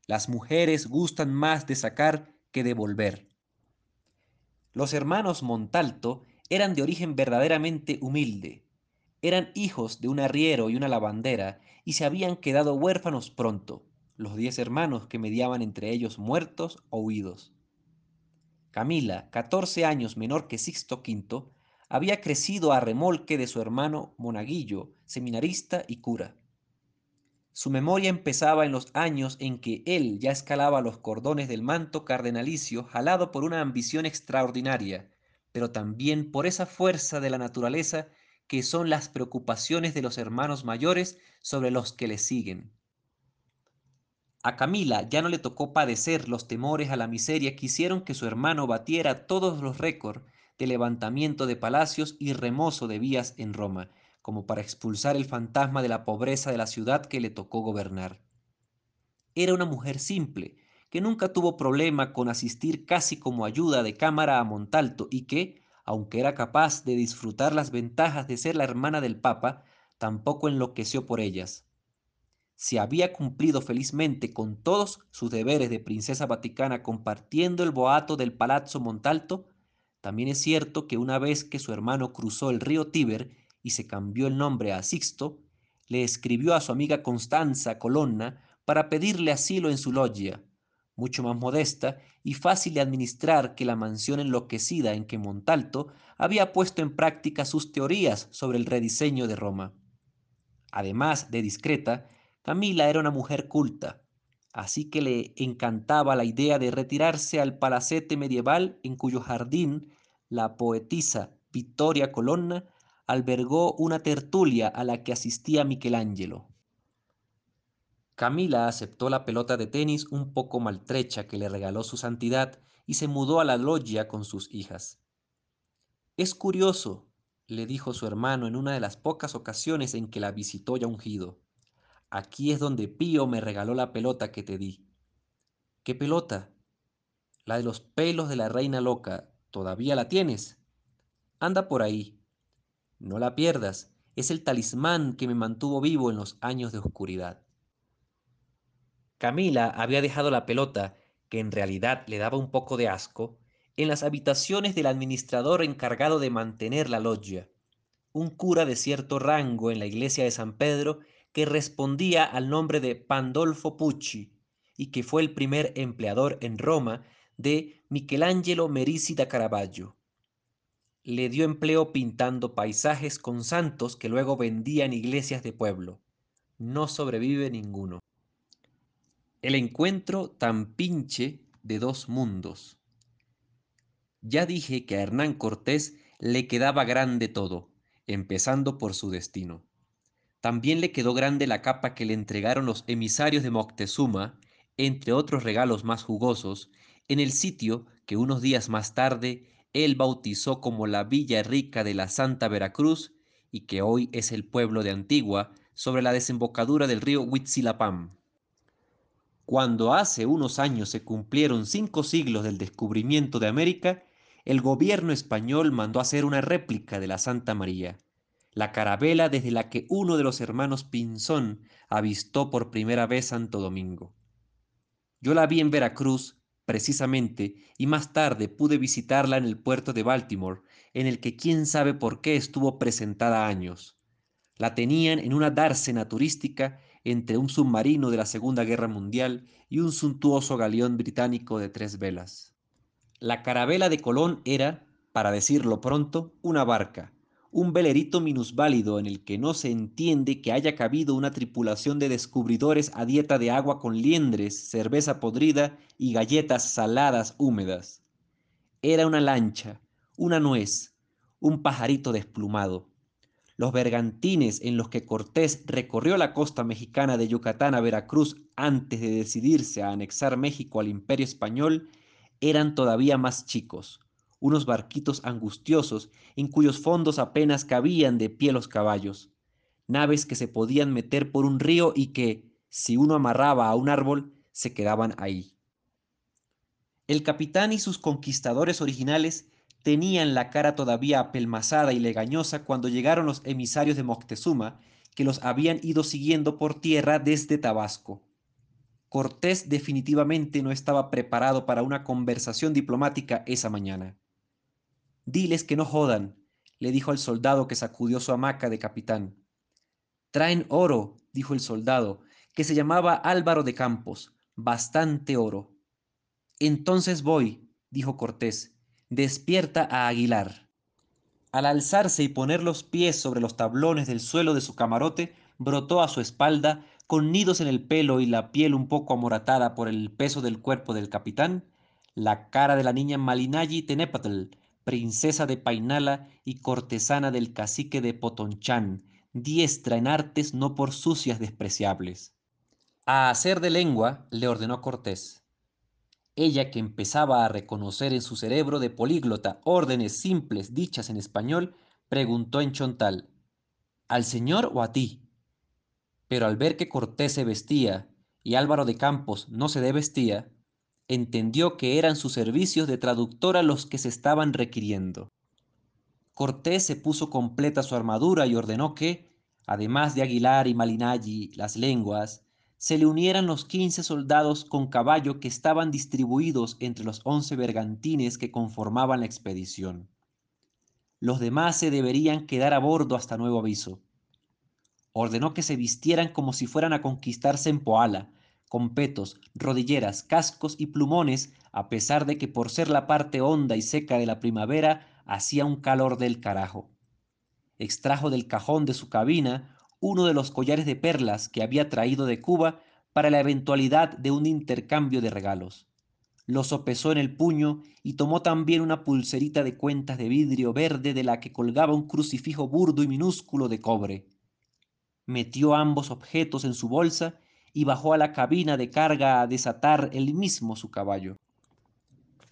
Las mujeres gustan más de sacar que de volver. Los hermanos Montalto eran de origen verdaderamente humilde. Eran hijos de un arriero y una lavandera y se habían quedado huérfanos pronto, los diez hermanos que mediaban entre ellos muertos o huidos. Camila, catorce años menor que Sixto V, había crecido a remolque de su hermano monaguillo, seminarista y cura. Su memoria empezaba en los años en que él ya escalaba los cordones del manto cardenalicio jalado por una ambición extraordinaria, pero también por esa fuerza de la naturaleza que son las preocupaciones de los hermanos mayores sobre los que le siguen. A Camila ya no le tocó padecer los temores a la miseria que hicieron que su hermano batiera todos los récords de levantamiento de palacios y remozo de vías en Roma, como para expulsar el fantasma de la pobreza de la ciudad que le tocó gobernar. Era una mujer simple, que nunca tuvo problema con asistir casi como ayuda de cámara a Montalto y que, aunque era capaz de disfrutar las ventajas de ser la hermana del Papa, tampoco enloqueció por ellas. Si había cumplido felizmente con todos sus deberes de princesa vaticana compartiendo el boato del Palazzo Montalto, también es cierto que una vez que su hermano cruzó el río Tíber y se cambió el nombre a Sixto, le escribió a su amiga Constanza Colonna para pedirle asilo en su loggia, mucho más modesta y fácil de administrar que la mansión enloquecida en que Montalto había puesto en práctica sus teorías sobre el rediseño de Roma. Además de discreta, Camila era una mujer culta, así que le encantaba la idea de retirarse al palacete medieval en cuyo jardín la poetisa Vittoria Colonna albergó una tertulia a la que asistía Michelangelo. Camila aceptó la pelota de tenis un poco maltrecha que le regaló su santidad y se mudó a la loggia con sus hijas. Es curioso, le dijo su hermano en una de las pocas ocasiones en que la visitó ya ungido. Aquí es donde Pío me regaló la pelota que te di. ¿Qué pelota? La de los pelos de la reina loca. ¿Todavía la tienes? Anda por ahí. No la pierdas. Es el talismán que me mantuvo vivo en los años de oscuridad. Camila había dejado la pelota, que en realidad le daba un poco de asco, en las habitaciones del administrador encargado de mantener la loggia. un cura de cierto rango en la iglesia de San Pedro que respondía al nombre de Pandolfo Pucci y que fue el primer empleador en Roma de Michelangelo Merisi da Caravaggio. Le dio empleo pintando paisajes con santos que luego vendía en iglesias de pueblo. No sobrevive ninguno. El encuentro tan pinche de dos mundos. Ya dije que a Hernán Cortés le quedaba grande todo, empezando por su destino. También le quedó grande la capa que le entregaron los emisarios de Moctezuma, entre otros regalos más jugosos, en el sitio que unos días más tarde él bautizó como la Villa Rica de la Santa Veracruz y que hoy es el pueblo de Antigua, sobre la desembocadura del río Huitzilapam. Cuando hace unos años se cumplieron cinco siglos del descubrimiento de América, el gobierno español mandó hacer una réplica de la Santa María, la carabela desde la que uno de los hermanos Pinzón avistó por primera vez Santo Domingo. Yo la vi en Veracruz, precisamente, y más tarde pude visitarla en el puerto de Baltimore, en el que quién sabe por qué estuvo presentada años. La tenían en una dársena turística entre un submarino de la Segunda Guerra Mundial y un suntuoso galeón británico de tres velas. La carabela de Colón era, para decirlo pronto, una barca, un velerito minusválido en el que no se entiende que haya cabido una tripulación de descubridores a dieta de agua con liendres, cerveza podrida y galletas saladas húmedas. Era una lancha, una nuez, un pajarito desplumado. Los bergantines en los que Cortés recorrió la costa mexicana de Yucatán a Veracruz antes de decidirse a anexar México al imperio español eran todavía más chicos, unos barquitos angustiosos en cuyos fondos apenas cabían de pie los caballos, naves que se podían meter por un río y que, si uno amarraba a un árbol, se quedaban ahí. El capitán y sus conquistadores originales tenían la cara todavía apelmazada y legañosa cuando llegaron los emisarios de Moctezuma, que los habían ido siguiendo por tierra desde Tabasco. Cortés definitivamente no estaba preparado para una conversación diplomática esa mañana. Diles que no jodan, le dijo al soldado que sacudió su hamaca de capitán. Traen oro, dijo el soldado, que se llamaba Álvaro de Campos, bastante oro. Entonces voy, dijo Cortés, despierta a Aguilar. Al alzarse y poner los pies sobre los tablones del suelo de su camarote, brotó a su espalda, con nidos en el pelo y la piel un poco amoratada por el peso del cuerpo del capitán, la cara de la niña Malinayi Tenepatl, princesa de Painala y cortesana del cacique de Potonchán, diestra en artes no por sucias despreciables. A hacer de lengua le ordenó Cortés. Ella que empezaba a reconocer en su cerebro de políglota órdenes simples dichas en español, preguntó en chontal, ¿al señor o a ti? Pero al ver que Cortés se vestía y Álvaro de Campos no se devestía, entendió que eran sus servicios de traductora los que se estaban requiriendo. Cortés se puso completa su armadura y ordenó que, además de Aguilar y Malinalli, las lenguas, se le unieran los quince soldados con caballo que estaban distribuidos entre los once bergantines que conformaban la expedición. Los demás se deberían quedar a bordo hasta nuevo aviso. Ordenó que se vistieran como si fueran a conquistarse en Poala, con petos, rodilleras, cascos y plumones, a pesar de que por ser la parte honda y seca de la primavera hacía un calor del carajo. Extrajo del cajón de su cabina uno de los collares de perlas que había traído de Cuba para la eventualidad de un intercambio de regalos. Lo sopesó en el puño y tomó también una pulserita de cuentas de vidrio verde de la que colgaba un crucifijo burdo y minúsculo de cobre. Metió ambos objetos en su bolsa y bajó a la cabina de carga a desatar él mismo su caballo.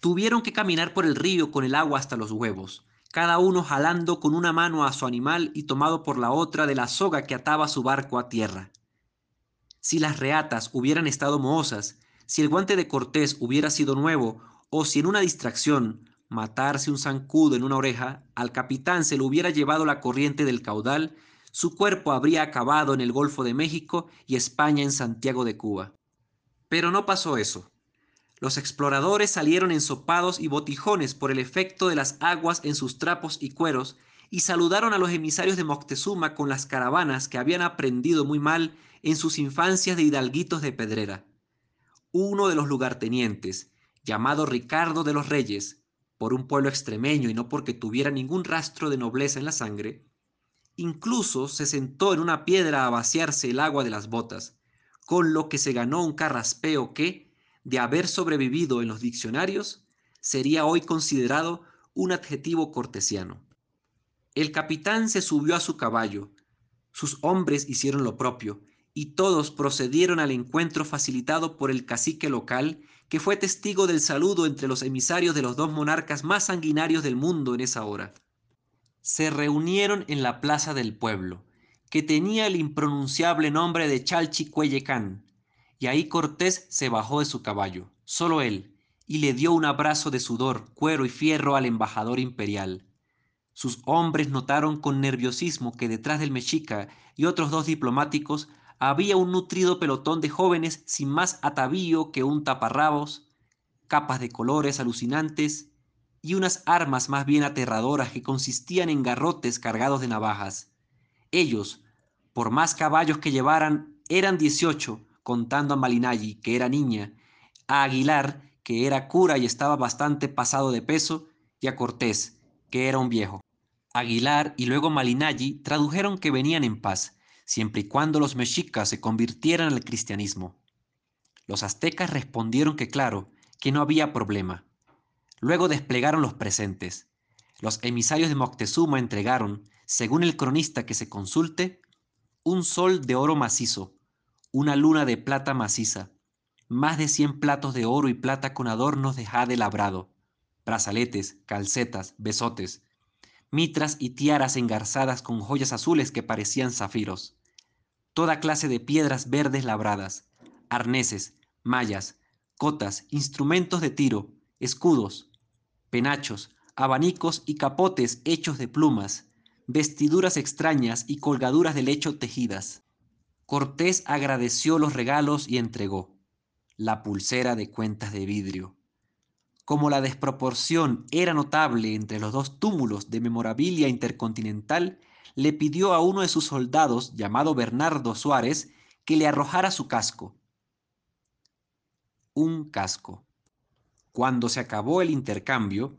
Tuvieron que caminar por el río con el agua hasta los huevos, cada uno jalando con una mano a su animal y tomado por la otra de la soga que ataba su barco a tierra. Si las reatas hubieran estado mohosas, si el guante de Cortés hubiera sido nuevo, o si en una distracción, matarse un zancudo en una oreja, al capitán se le hubiera llevado la corriente del caudal, su cuerpo habría acabado en el Golfo de México y España en Santiago de Cuba. Pero no pasó eso. Los exploradores salieron ensopados y botijones por el efecto de las aguas en sus trapos y cueros y saludaron a los emisarios de Moctezuma con las caravanas que habían aprendido muy mal en sus infancias de hidalguitos de Pedrera. Uno de los lugartenientes, llamado Ricardo de los Reyes, por un pueblo extremeño y no porque tuviera ningún rastro de nobleza en la sangre, incluso se sentó en una piedra a vaciarse el agua de las botas, con lo que se ganó un carraspeo que, de haber sobrevivido en los diccionarios, sería hoy considerado un adjetivo cortesiano. El capitán se subió a su caballo, sus hombres hicieron lo propio, y todos procedieron al encuentro facilitado por el cacique local, que fue testigo del saludo entre los emisarios de los dos monarcas más sanguinarios del mundo en esa hora. Se reunieron en la plaza del pueblo, que tenía el impronunciable nombre de Chalchicueyecán, y ahí Cortés se bajó de su caballo, solo él, y le dio un abrazo de sudor, cuero y fierro al embajador imperial. Sus hombres notaron con nerviosismo que detrás del mexica y otros dos diplomáticos había un nutrido pelotón de jóvenes sin más atavío que un taparrabos, capas de colores alucinantes y unas armas más bien aterradoras que consistían en garrotes cargados de navajas. Ellos, por más caballos que llevaran, eran dieciocho, contando a Malinalli, que era niña, a Aguilar, que era cura y estaba bastante pasado de peso, y a Cortés, que era un viejo. Aguilar y luego Malinalli tradujeron que venían en paz, siempre y cuando los mexicas se convirtieran al cristianismo. Los aztecas respondieron que claro, que no había problema. Luego desplegaron los presentes. Los emisarios de Moctezuma entregaron, según el cronista que se consulte, un sol de oro macizo, una luna de plata maciza, más de cien platos de oro y plata con adornos de jade labrado, brazaletes, calcetas, besotes, mitras y tiaras engarzadas con joyas azules que parecían zafiros, toda clase de piedras verdes labradas, arneses, mallas, cotas, instrumentos de tiro, escudos, penachos, abanicos y capotes hechos de plumas, vestiduras extrañas y colgaduras de lecho tejidas. Cortés agradeció los regalos y entregó la pulsera de cuentas de vidrio, como la desproporción era notable entre los dos túmulos de memorabilia intercontinental, le pidió a uno de sus soldados, llamado Bernardo Suárez, que le arrojara su casco. Un casco. Cuando se acabó el intercambio,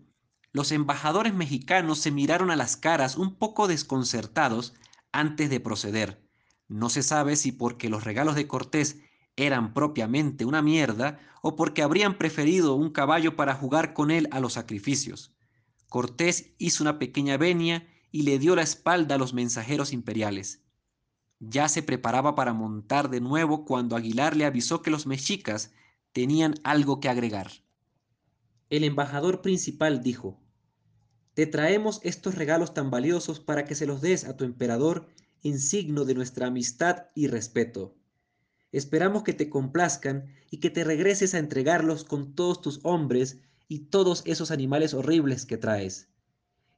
los embajadores mexicanos se miraron a las caras un poco desconcertados antes de proceder. No se sabe si porque los regalos de Cortés eran propiamente una mierda o porque habrían preferido un caballo para jugar con él a los sacrificios. Cortés hizo una pequeña venia y le dio la espalda a los mensajeros imperiales. Ya se preparaba para montar de nuevo cuando Aguilar le avisó que los mexicas tenían algo que agregar. El embajador principal dijo, Te traemos estos regalos tan valiosos para que se los des a tu emperador en signo de nuestra amistad y respeto. Esperamos que te complazcan y que te regreses a entregarlos con todos tus hombres y todos esos animales horribles que traes.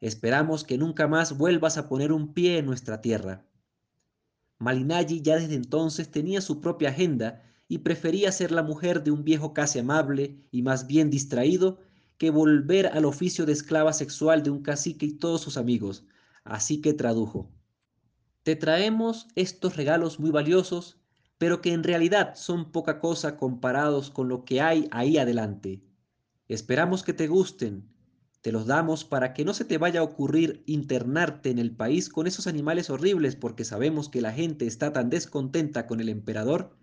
Esperamos que nunca más vuelvas a poner un pie en nuestra tierra. Malinalli ya desde entonces tenía su propia agenda y prefería ser la mujer de un viejo casi amable y más bien distraído que volver al oficio de esclava sexual de un cacique y todos sus amigos. Así que tradujo. Te traemos estos regalos muy valiosos pero que en realidad son poca cosa comparados con lo que hay ahí adelante. Esperamos que te gusten. Te los damos para que no se te vaya a ocurrir internarte en el país con esos animales horribles porque sabemos que la gente está tan descontenta con el emperador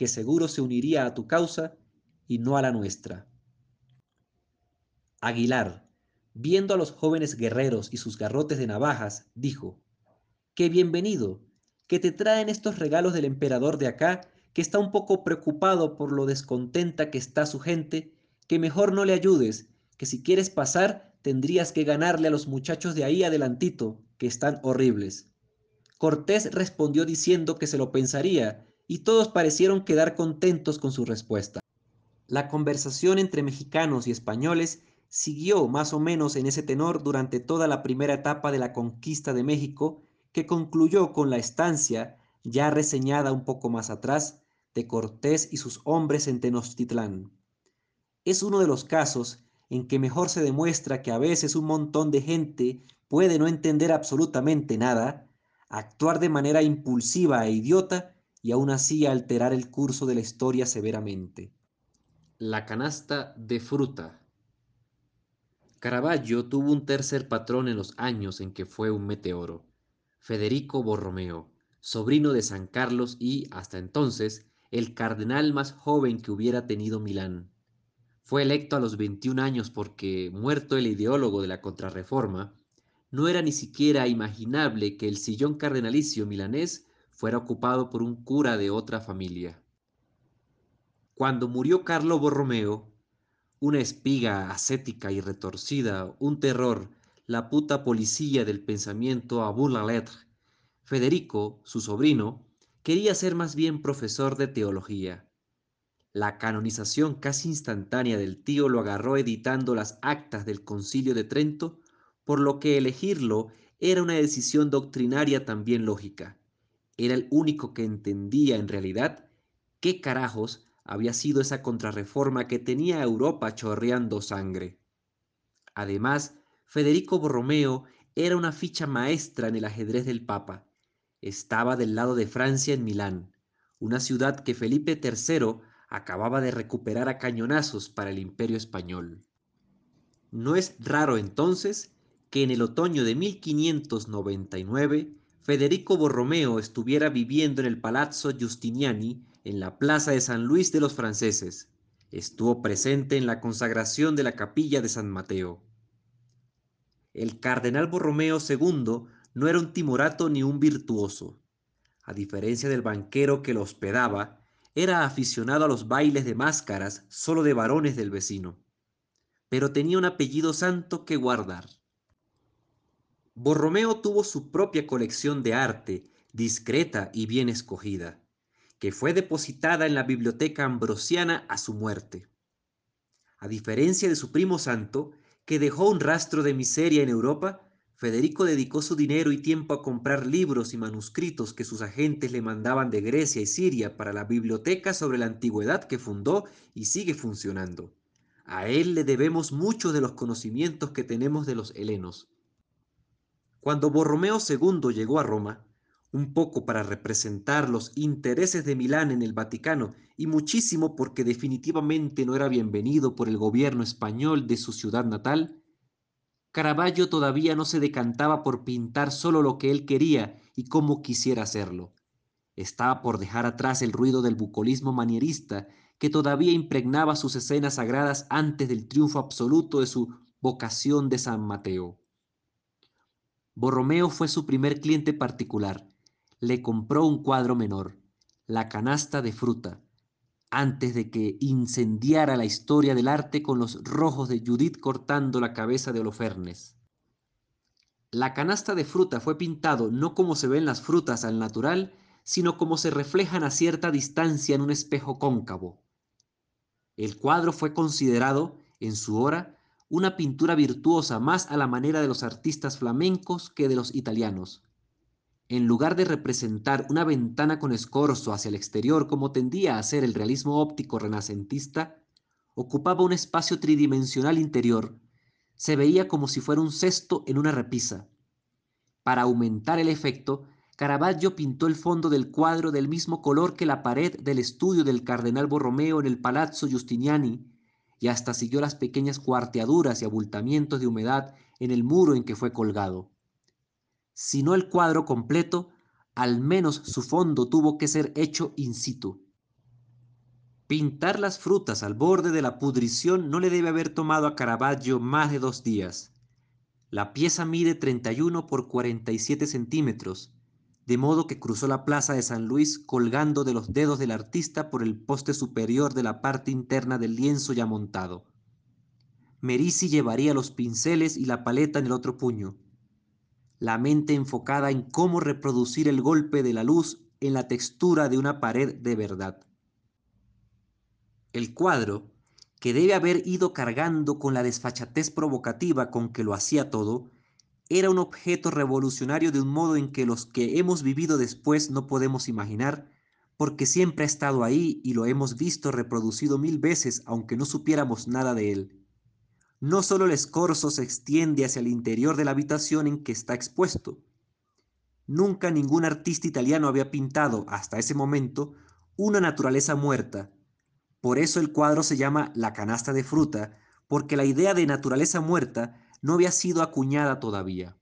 que seguro se uniría a tu causa y no a la nuestra. Aguilar, viendo a los jóvenes guerreros y sus garrotes de navajas, dijo, ¡Qué bienvenido! que te traen estos regalos del emperador de acá, que está un poco preocupado por lo descontenta que está su gente, que mejor no le ayudes, que si quieres pasar tendrías que ganarle a los muchachos de ahí adelantito, que están horribles. Cortés respondió diciendo que se lo pensaría, y todos parecieron quedar contentos con su respuesta. La conversación entre mexicanos y españoles siguió más o menos en ese tenor durante toda la primera etapa de la conquista de México, que concluyó con la estancia, ya reseñada un poco más atrás, de Cortés y sus hombres en Tenochtitlán. Es uno de los casos en que mejor se demuestra que a veces un montón de gente puede no entender absolutamente nada, actuar de manera impulsiva e idiota y aún así alterar el curso de la historia severamente. La canasta de fruta. Caravaggio tuvo un tercer patrón en los años en que fue un meteoro, Federico Borromeo, sobrino de San Carlos y, hasta entonces, el cardenal más joven que hubiera tenido Milán. Fue electo a los 21 años porque, muerto el ideólogo de la contrarreforma, no era ni siquiera imaginable que el sillón cardenalicio milanés fuera ocupado por un cura de otra familia. Cuando murió Carlo Borromeo, una espiga ascética y retorcida, un terror, la puta policía del pensamiento a la lettre, Federico, su sobrino, quería ser más bien profesor de teología. La canonización casi instantánea del tío lo agarró editando las actas del concilio de Trento, por lo que elegirlo era una decisión doctrinaria también lógica. Era el único que entendía en realidad qué carajos había sido esa contrarreforma que tenía a Europa chorreando sangre. Además, Federico Borromeo era una ficha maestra en el ajedrez del Papa. Estaba del lado de Francia en Milán, una ciudad que Felipe III acababa de recuperar a cañonazos para el imperio español. No es raro entonces que en el otoño de 1599 Federico Borromeo estuviera viviendo en el Palazzo Giustiniani en la plaza de San Luis de los franceses. Estuvo presente en la consagración de la capilla de San Mateo. El cardenal Borromeo II no era un timorato ni un virtuoso. A diferencia del banquero que lo hospedaba, era aficionado a los bailes de máscaras solo de varones del vecino, pero tenía un apellido santo que guardar. Borromeo tuvo su propia colección de arte, discreta y bien escogida, que fue depositada en la biblioteca ambrosiana a su muerte. A diferencia de su primo santo, que dejó un rastro de miseria en Europa, Federico dedicó su dinero y tiempo a comprar libros y manuscritos que sus agentes le mandaban de Grecia y Siria para la biblioteca sobre la antigüedad que fundó y sigue funcionando. A él le debemos muchos de los conocimientos que tenemos de los helenos. Cuando Borromeo II llegó a Roma, un poco para representar los intereses de Milán en el Vaticano y muchísimo porque definitivamente no era bienvenido por el gobierno español de su ciudad natal, Caravaggio todavía no se decantaba por pintar solo lo que él quería y cómo quisiera hacerlo. Estaba por dejar atrás el ruido del bucolismo manierista que todavía impregnaba sus escenas sagradas antes del triunfo absoluto de su vocación de San Mateo. Borromeo fue su primer cliente particular. Le compró un cuadro menor, La canasta de fruta, antes de que incendiara la historia del arte con los rojos de Judith cortando la cabeza de Holofernes. La canasta de fruta fue pintado no como se ven las frutas al natural, sino como se reflejan a cierta distancia en un espejo cóncavo. El cuadro fue considerado, en su hora, una pintura virtuosa más a la manera de los artistas flamencos que de los italianos, en lugar de representar una ventana con escorzo hacia el exterior como tendía a ser el realismo óptico renacentista, ocupaba un espacio tridimensional interior, se veía como si fuera un cesto en una repisa. Para aumentar el efecto, Caravaggio pintó el fondo del cuadro del mismo color que la pared del estudio del cardenal Borromeo en el Palazzo Giustiniani, y hasta siguió las pequeñas cuarteaduras y abultamientos de humedad en el muro en que fue colgado si no el cuadro completo, al menos su fondo tuvo que ser hecho in situ. Pintar las frutas al borde de la pudrición no le debe haber tomado a Caravaggio más de dos días. La pieza mide 31 por 47 centímetros, de modo que cruzó la plaza de San Luis colgando de los dedos del artista por el poste superior de la parte interna del lienzo ya montado. Merisi llevaría los pinceles y la paleta en el otro puño la mente enfocada en cómo reproducir el golpe de la luz en la textura de una pared de verdad. El cuadro, que debe haber ido cargando con la desfachatez provocativa con que lo hacía todo, era un objeto revolucionario de un modo en que los que hemos vivido después no podemos imaginar, porque siempre ha estado ahí y lo hemos visto reproducido mil veces aunque no supiéramos nada de él. no solo el escorzo se extiende hacia el interior de la habitación en que está expuesto. Nunca ningún artista italiano había pintado, hasta ese momento, una naturaleza muerta. Por eso el cuadro se llama La canasta de fruta, porque la idea de naturaleza muerta no había sido acuñada todavía.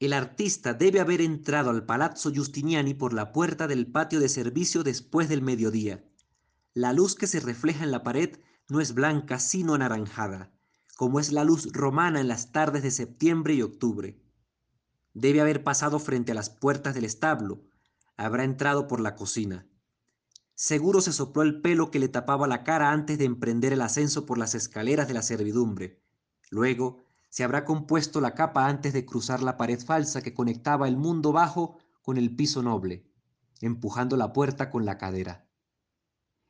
El artista debe haber entrado al Palazzo Giustiniani por la puerta del patio de servicio después del mediodía. La luz que se refleja en la pared no es blanca sino anaranjada, como es la luz romana en las tardes de septiembre y octubre. Debe haber pasado frente a las puertas del establo, habrá entrado por la cocina. Seguro se sopló el pelo que le tapaba la cara antes de emprender el ascenso por las escaleras de la servidumbre. Luego se habrá compuesto la capa antes de cruzar la pared falsa que conectaba el mundo bajo con el piso noble, empujando la puerta con la cadera.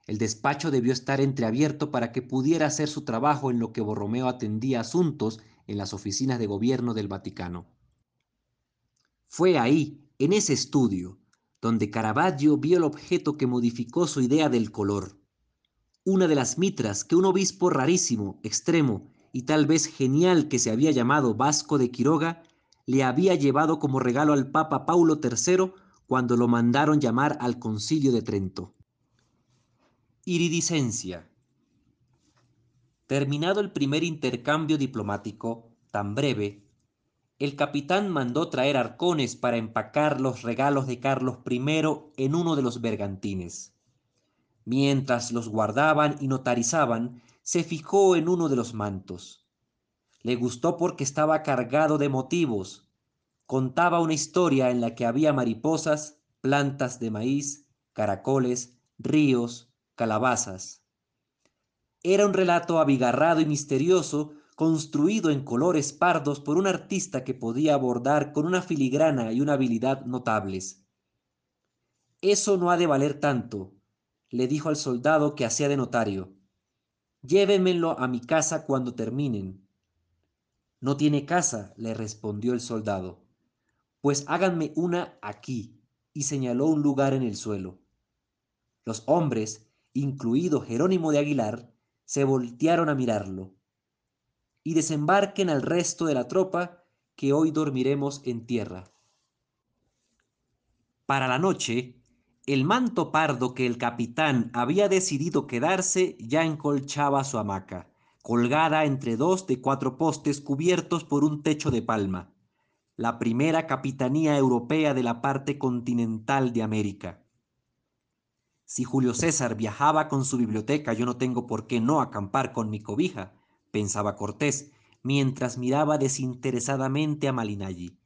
El despacho debió estar entreabierto para que pudiera hacer su trabajo en lo que Borromeo atendía asuntos en las oficinas de gobierno del Vaticano. Fue ahí, en ese estudio, donde Caravaggio vio el objeto que modificó su idea del color. Una de las mitras que un obispo rarísimo, extremo y tal vez genial que se había llamado Vasco de Quiroga le había llevado como regalo al Papa Paulo III cuando lo mandaron llamar al concilio de Trento. Iridiscencia. Terminado el primer intercambio diplomático, tan breve, el capitán mandó traer arcones para empacar los regalos de Carlos I en uno de los bergantines. Mientras los guardaban y notarizaban, se fijó en uno de los mantos. Le gustó porque estaba cargado de motivos. Contaba una historia en la que había mariposas, plantas de maíz, caracoles, ríos, calabazas. Era un relato abigarrado y misterioso, construido en colores pardos por un artista que podía abordar con una filigrana y una habilidad notables. Eso no ha de valer tanto, le dijo al soldado que hacía de notario. Llévenmelo a mi casa cuando terminen. No tiene casa, le respondió el soldado. Pues háganme una aquí, y señaló un lugar en el suelo. Los hombres, incluido Jerónimo de Aguilar, se voltearon a mirarlo. Y desembarquen al resto de la tropa, que hoy dormiremos en tierra. Para la noche, el manto pardo que el capitán había decidido quedarse ya encolchaba su hamaca, colgada entre dos de cuatro postes cubiertos por un techo de palma, la primera capitanía europea de la parte continental de América. Si Julio César viajaba con su biblioteca, yo no tengo por qué no acampar con mi cobija, pensaba Cortés, mientras miraba desinteresadamente a Malinalli.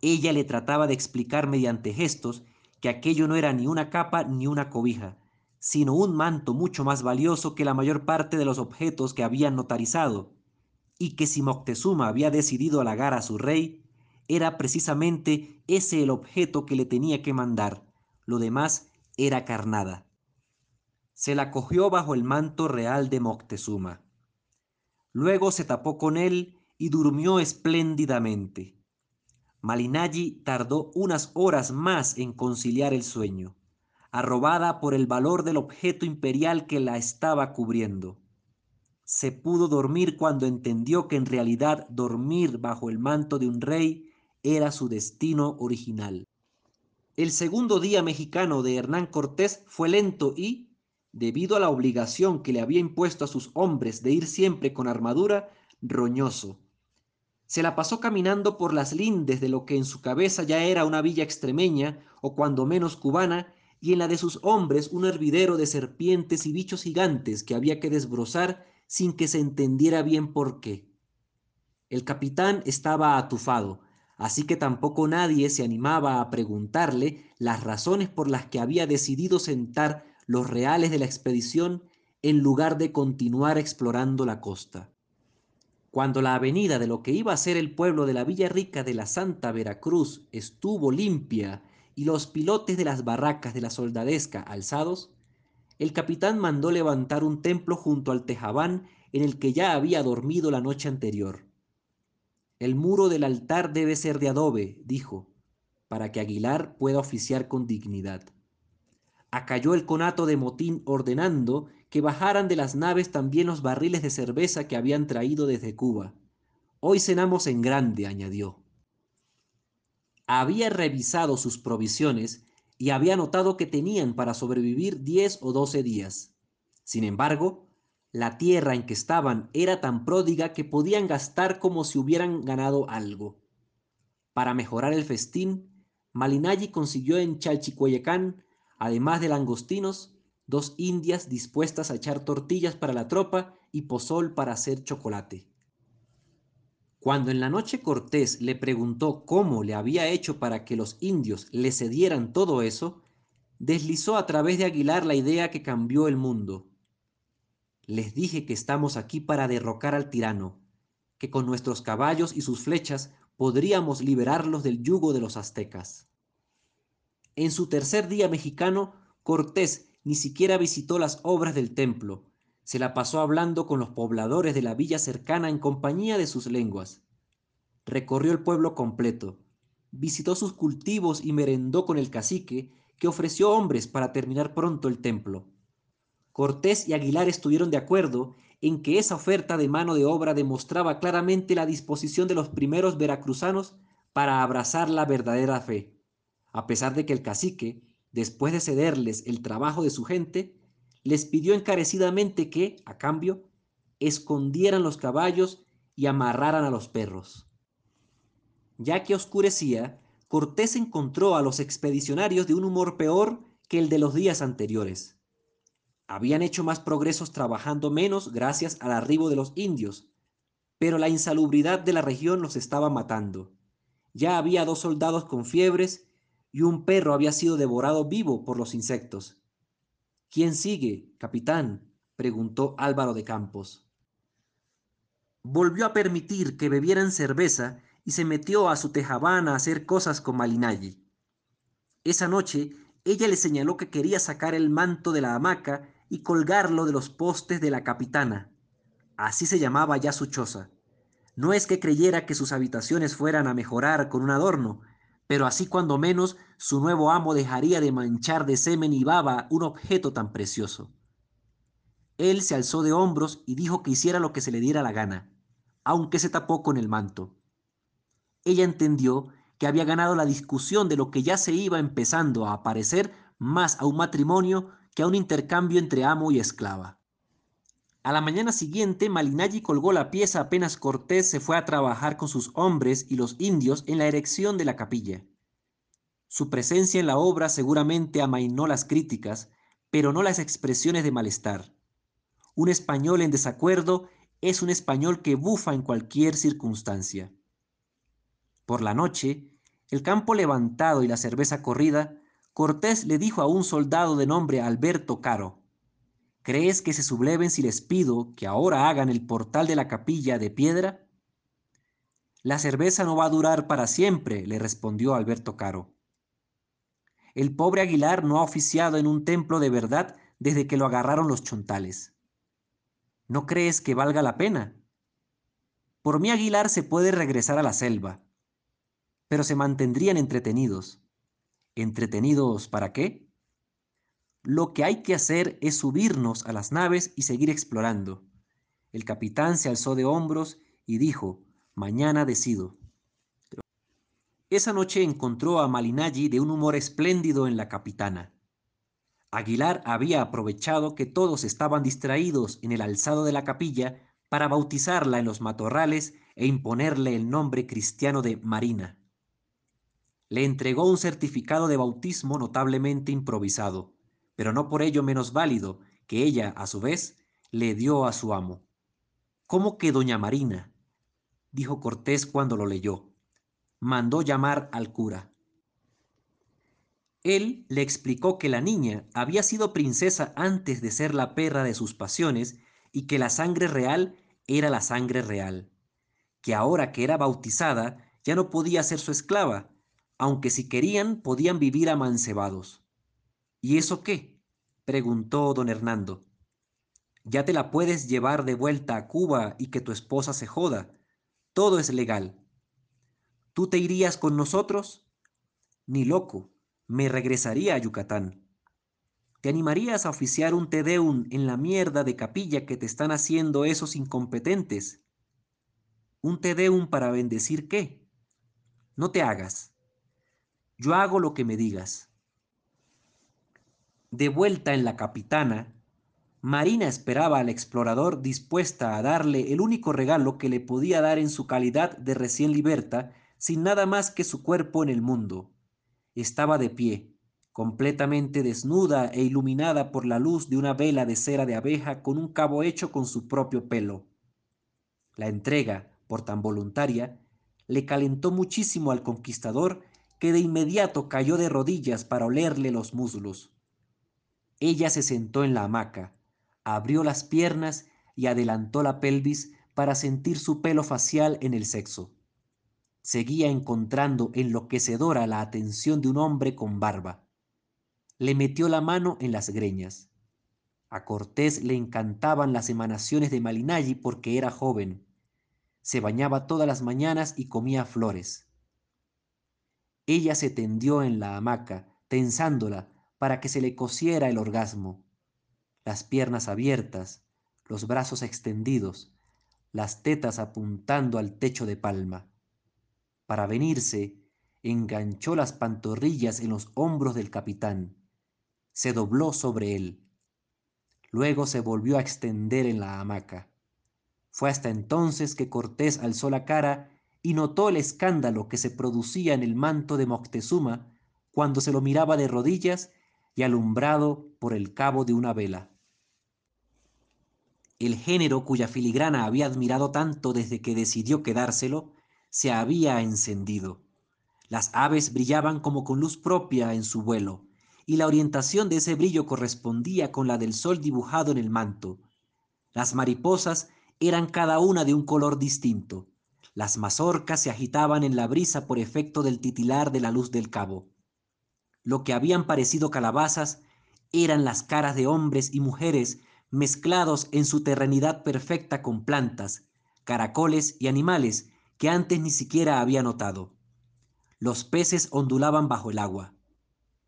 Ella le trataba de explicar mediante gestos que aquello no era ni una capa ni una cobija, sino un manto mucho más valioso que la mayor parte de los objetos que habían notarizado, y que si Moctezuma había decidido halagar a su rey, era precisamente ese el objeto que le tenía que mandar, lo demás era carnada. Se la cogió bajo el manto real de Moctezuma. Luego se tapó con él y durmió espléndidamente. Malinalli tardó unas horas más en conciliar el sueño, arrobada por el valor del objeto imperial que la estaba cubriendo. Se pudo dormir cuando entendió que en realidad dormir bajo el manto de un rey era su destino original. El segundo día mexicano de Hernán Cortés fue lento y, debido a la obligación que le había impuesto a sus hombres de ir siempre con armadura, roñoso. Se la pasó caminando por las lindes de lo que en su cabeza ya era una villa extremeña, o cuando menos cubana, y en la de sus hombres un hervidero de serpientes y bichos gigantes que había que desbrozar sin que se entendiera bien por qué. El capitán estaba atufado, así que tampoco nadie se animaba a preguntarle las razones por las que había decidido sentar los reales de la expedición en lugar de continuar explorando la costa. Cuando la avenida de lo que iba a ser el pueblo de la Villa Rica de la Santa Veracruz estuvo limpia y los pilotes de las barracas de la soldadesca alzados, el capitán mandó levantar un templo junto al tejabán en el que ya había dormido la noche anterior. El muro del altar debe ser de adobe, dijo, para que Aguilar pueda oficiar con dignidad. acalló el conato de motín ordenando que bajaran de las naves también los barriles de cerveza que habían traído desde Cuba. Hoy cenamos en grande, añadió. Había revisado sus provisiones y había notado que tenían para sobrevivir diez o doce días. Sin embargo, la tierra en que estaban era tan pródiga que podían gastar como si hubieran ganado algo. Para mejorar el festín, Malinalli consiguió en Chalchicueyecán, además de langostinos, dos indias dispuestas a echar tortillas para la tropa y pozol para hacer chocolate. Cuando en la noche Cortés le preguntó cómo le había hecho para que los indios le cedieran todo eso, deslizó a través de Aguilar la idea que cambió el mundo. Les dije que estamos aquí para derrocar al tirano, que con nuestros caballos y sus flechas podríamos liberarlos del yugo de los aztecas. En su tercer día mexicano, Cortés ni siquiera visitó las obras del templo, se la pasó hablando con los pobladores de la villa cercana en compañía de sus lenguas. Recorrió el pueblo completo, visitó sus cultivos y merendó con el cacique, que ofreció hombres para terminar pronto el templo. Cortés y Aguilar estuvieron de acuerdo en que esa oferta de mano de obra demostraba claramente la disposición de los primeros veracruzanos para abrazar la verdadera fe, a pesar de que el cacique, después de cederles el trabajo de su gente, les pidió encarecidamente que, a cambio, escondieran los caballos y amarraran a los perros. Ya que oscurecía, Cortés encontró a los expedicionarios de un humor peor que el de los días anteriores. Habían hecho más progresos trabajando menos gracias al arribo de los indios, pero la insalubridad de la región los estaba matando. Ya había dos soldados con fiebres y un perro había sido devorado vivo por los insectos. ¿Quién sigue, capitán? preguntó Álvaro de Campos. Volvió a permitir que bebieran cerveza y se metió a su tejabana a hacer cosas con Malinalli. Esa noche ella le señaló que quería sacar el manto de la hamaca y colgarlo de los postes de la capitana. Así se llamaba ya su choza. No es que creyera que sus habitaciones fueran a mejorar con un adorno, pero así cuando menos su nuevo amo dejaría de manchar de semen y baba un objeto tan precioso. Él se alzó de hombros y dijo que hiciera lo que se le diera la gana, aunque se tapó con el manto. Ella entendió que había ganado la discusión de lo que ya se iba empezando a parecer más a un matrimonio que a un intercambio entre amo y esclava. A la mañana siguiente, Malinalli colgó la pieza apenas Cortés se fue a trabajar con sus hombres y los indios en la erección de la capilla. Su presencia en la obra seguramente amainó las críticas, pero no las expresiones de malestar. Un español en desacuerdo es un español que bufa en cualquier circunstancia. Por la noche, el campo levantado y la cerveza corrida, Cortés le dijo a un soldado de nombre Alberto Caro, ¿Crees que se subleven si les pido que ahora hagan el portal de la capilla de piedra? La cerveza no va a durar para siempre, le respondió Alberto Caro. El pobre Aguilar no ha oficiado en un templo de verdad desde que lo agarraron los chontales. ¿No crees que valga la pena? Por mí Aguilar se puede regresar a la selva, pero se mantendrían entretenidos. ¿Entretenidos para qué? Lo que hay que hacer es subirnos a las naves y seguir explorando. El capitán se alzó de hombros y dijo, mañana decido. Esa noche encontró a Malinalli de un humor espléndido en la capitana. Aguilar había aprovechado que todos estaban distraídos en el alzado de la capilla para bautizarla en los matorrales e imponerle el nombre cristiano de Marina. Le entregó un certificado de bautismo notablemente improvisado pero no por ello menos válido, que ella, a su vez, le dio a su amo. ¿Cómo que doña Marina? dijo Cortés cuando lo leyó. Mandó llamar al cura. Él le explicó que la niña había sido princesa antes de ser la perra de sus pasiones y que la sangre real era la sangre real, que ahora que era bautizada ya no podía ser su esclava, aunque si querían podían vivir amancebados. ¿Y eso qué? preguntó don Hernando. Ya te la puedes llevar de vuelta a Cuba y que tu esposa se joda. Todo es legal. ¿Tú te irías con nosotros? Ni loco, me regresaría a Yucatán. ¿Te animarías a oficiar un Tedeum en la mierda de capilla que te están haciendo esos incompetentes? ¿Un Tedeum para bendecir qué? No te hagas. Yo hago lo que me digas. De vuelta en la capitana, Marina esperaba al explorador dispuesta a darle el único regalo que le podía dar en su calidad de recién liberta, sin nada más que su cuerpo en el mundo. Estaba de pie, completamente desnuda e iluminada por la luz de una vela de cera de abeja con un cabo hecho con su propio pelo. La entrega, por tan voluntaria, le calentó muchísimo al conquistador que de inmediato cayó de rodillas para olerle los muslos. Ella se sentó en la hamaca, abrió las piernas y adelantó la pelvis para sentir su pelo facial en el sexo. Seguía encontrando enloquecedora la atención de un hombre con barba. Le metió la mano en las greñas. A Cortés le encantaban las emanaciones de Malinalli porque era joven. Se bañaba todas las mañanas y comía flores. Ella se tendió en la hamaca, tensándola para que se le cosiera el orgasmo las piernas abiertas, los brazos extendidos, las tetas apuntando al techo de palma. Para venirse, enganchó las pantorrillas en los hombros del capitán, se dobló sobre él. Luego se volvió a extender en la hamaca. Fue hasta entonces que Cortés alzó la cara y notó el escándalo que se producía en el manto de Moctezuma cuando se lo miraba de rodillas y alumbrado por el cabo de una vela el género cuya filigrana había admirado tanto desde que decidió quedárselo, se había encendido. Las aves brillaban como con luz propia en su vuelo, y la orientación de ese brillo correspondía con la del sol dibujado en el manto. Las mariposas eran cada una de un color distinto. Las mazorcas se agitaban en la brisa por efecto del titilar de la luz del cabo. Lo que habían parecido calabazas eran las caras de hombres y mujeres mezclados en su terrenidad perfecta con plantas, caracoles y animales que antes ni siquiera había notado. Los peces ondulaban bajo el agua.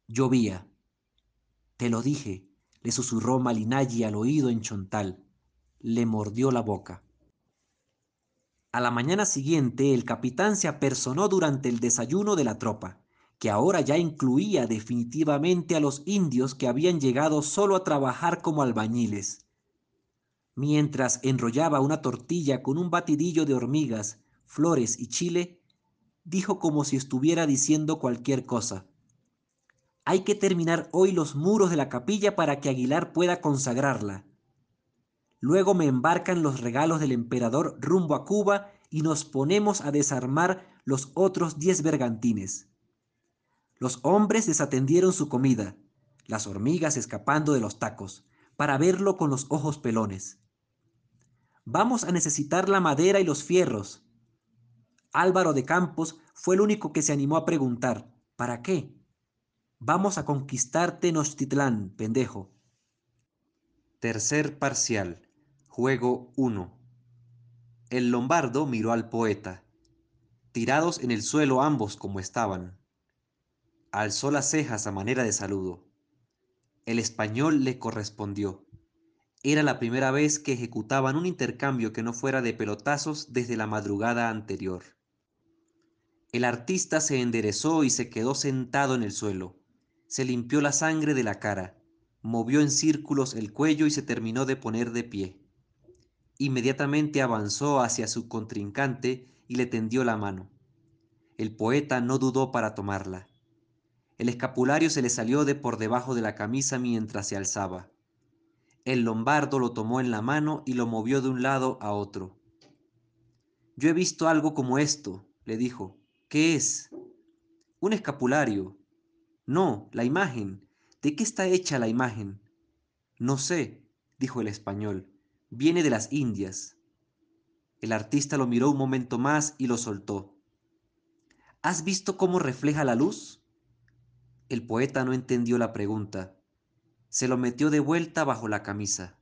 Llovía. Te lo dije, le susurró Malinalli al oído en Chontal. Le mordió la boca. A la mañana siguiente el capitán se apersonó durante el desayuno de la tropa que ahora ya incluía definitivamente a los indios que habían llegado solo a trabajar como albañiles. Mientras enrollaba una tortilla con un batidillo de hormigas, flores y chile, dijo como si estuviera diciendo cualquier cosa. Hay que terminar hoy los muros de la capilla para que Aguilar pueda consagrarla. Luego me embarcan los regalos del emperador rumbo a Cuba y nos ponemos a desarmar los otros diez bergantines. Los hombres desatendieron su comida, las hormigas escapando de los tacos, para verlo con los ojos pelones. Vamos a necesitar la madera y los fierros. Álvaro de Campos fue el único que se animó a preguntar, ¿para qué? Vamos a conquistar Tenochtitlán, pendejo. Tercer parcial. Juego 1. El lombardo miró al poeta. Tirados en el suelo ambos como estaban alzó las cejas a manera de saludo. El español le correspondió. Era la primera vez que ejecutaban un intercambio que no fuera de pelotazos desde la madrugada anterior. El artista se enderezó y se quedó sentado en el suelo. Se limpió la sangre de la cara, movió en círculos el cuello y se terminó de poner de pie. Inmediatamente avanzó hacia su contrincante y le tendió la mano. El poeta no dudó para tomarla. El escapulario se le salió de por debajo de la camisa mientras se alzaba. El lombardo lo tomó en la mano y lo movió de un lado a otro. Yo he visto algo como esto, le dijo. ¿Qué es? Un escapulario. No, la imagen. ¿De qué está hecha la imagen? No sé, dijo el español. Viene de las Indias. El artista lo miró un momento más y lo soltó. ¿Has visto cómo refleja la luz? El poeta no entendió la pregunta. Se lo metió de vuelta bajo la camisa.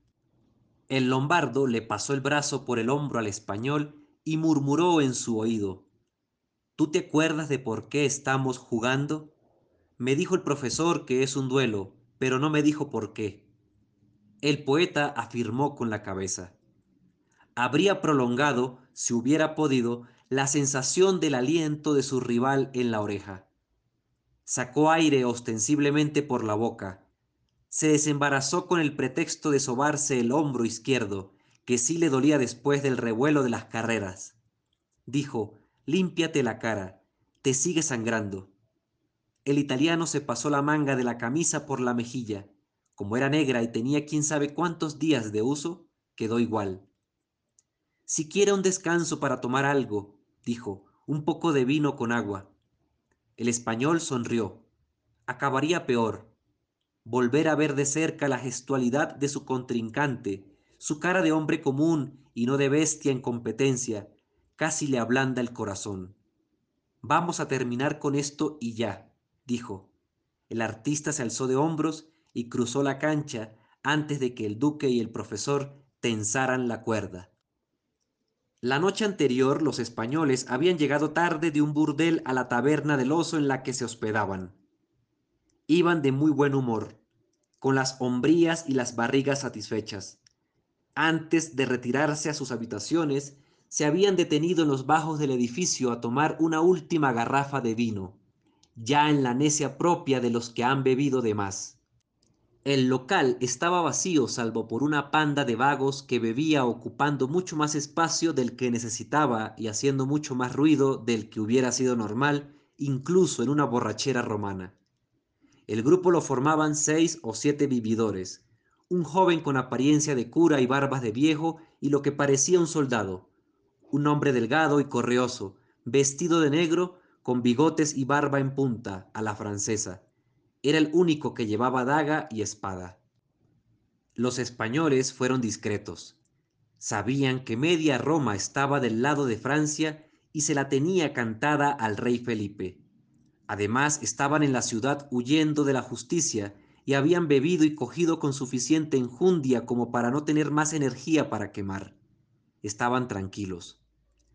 El lombardo le pasó el brazo por el hombro al español y murmuró en su oído. ¿Tú te acuerdas de por qué estamos jugando? Me dijo el profesor que es un duelo, pero no me dijo por qué. El poeta afirmó con la cabeza. Habría prolongado, si hubiera podido, la sensación del aliento de su rival en la oreja. Sacó aire ostensiblemente por la boca. Se desembarazó con el pretexto de sobarse el hombro izquierdo, que sí le dolía después del revuelo de las carreras. Dijo, límpiate la cara, te sigue sangrando. El italiano se pasó la manga de la camisa por la mejilla. Como era negra y tenía quién sabe cuántos días de uso, quedó igual. Si quiere un descanso para tomar algo, dijo, un poco de vino con agua. El español sonrió. Acabaría peor. Volver a ver de cerca la gestualidad de su contrincante, su cara de hombre común y no de bestia en competencia, casi le ablanda el corazón. Vamos a terminar con esto y ya, dijo. El artista se alzó de hombros y cruzó la cancha antes de que el duque y el profesor tensaran la cuerda. La noche anterior los españoles habían llegado tarde de un burdel a la taberna del oso en la que se hospedaban. Iban de muy buen humor, con las hombrías y las barrigas satisfechas. Antes de retirarse a sus habitaciones, se habían detenido en los bajos del edificio a tomar una última garrafa de vino, ya en la necia propia de los que han bebido de más. El local estaba vacío salvo por una panda de vagos que bebía ocupando mucho más espacio del que necesitaba y haciendo mucho más ruido del que hubiera sido normal, incluso en una borrachera romana. El grupo lo formaban seis o siete vividores, un joven con apariencia de cura y barbas de viejo y lo que parecía un soldado, un hombre delgado y correoso, vestido de negro, con bigotes y barba en punta, a la francesa, era el único que llevaba daga y espada. Los españoles fueron discretos. Sabían que media Roma estaba del lado de Francia y se la tenía cantada al rey Felipe. Además, estaban en la ciudad huyendo de la justicia y habían bebido y cogido con suficiente enjundia como para no tener más energía para quemar. Estaban tranquilos.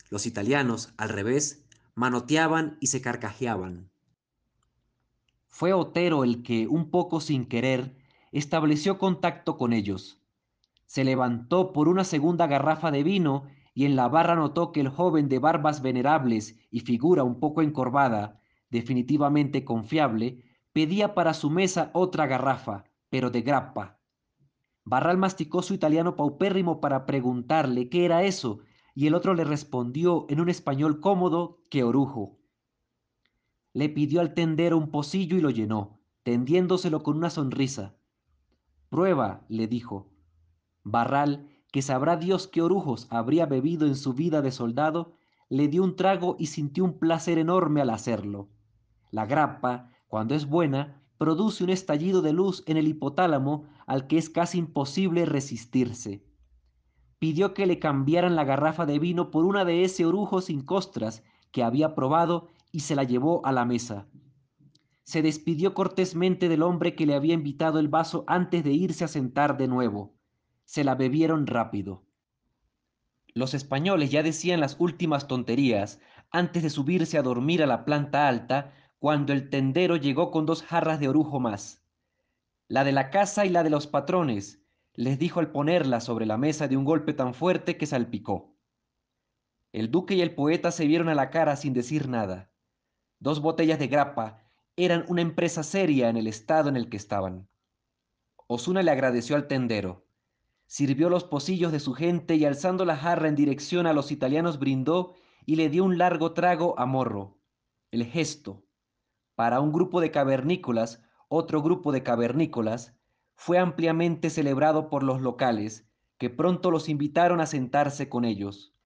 Los italianos, al revés, manoteaban y se carcajeaban. Fue Otero el que, un poco sin querer, estableció contacto con ellos. Se levantó por una segunda garrafa de vino y en la barra notó que el joven de barbas venerables y figura un poco encorvada, definitivamente confiable, pedía para su mesa otra garrafa, pero de grappa. Barral masticó su italiano paupérrimo para preguntarle qué era eso, y el otro le respondió en un español cómodo que orujo le pidió al tendero un pocillo y lo llenó, tendiéndoselo con una sonrisa. Prueba, le dijo. Barral, que sabrá Dios qué orujos habría bebido en su vida de soldado, le dio un trago y sintió un placer enorme al hacerlo. La grappa, cuando es buena, produce un estallido de luz en el hipotálamo al que es casi imposible resistirse. Pidió que le cambiaran la garrafa de vino por una de ese orujo sin costras que había probado y se la llevó a la mesa. Se despidió cortésmente del hombre que le había invitado el vaso antes de irse a sentar de nuevo. Se la bebieron rápido. Los españoles ya decían las últimas tonterías antes de subirse a dormir a la planta alta cuando el tendero llegó con dos jarras de orujo más. La de la casa y la de los patrones, les dijo al ponerla sobre la mesa de un golpe tan fuerte que salpicó. El duque y el poeta se vieron a la cara sin decir nada. Dos botellas de grapa eran una empresa seria en el estado en el que estaban. Osuna le agradeció al tendero, sirvió los pocillos de su gente y alzando la jarra en dirección a los italianos brindó y le dio un largo trago a Morro. El gesto, para un grupo de cavernícolas, otro grupo de cavernícolas, fue ampliamente celebrado por los locales, que pronto los invitaron a sentarse con ellos.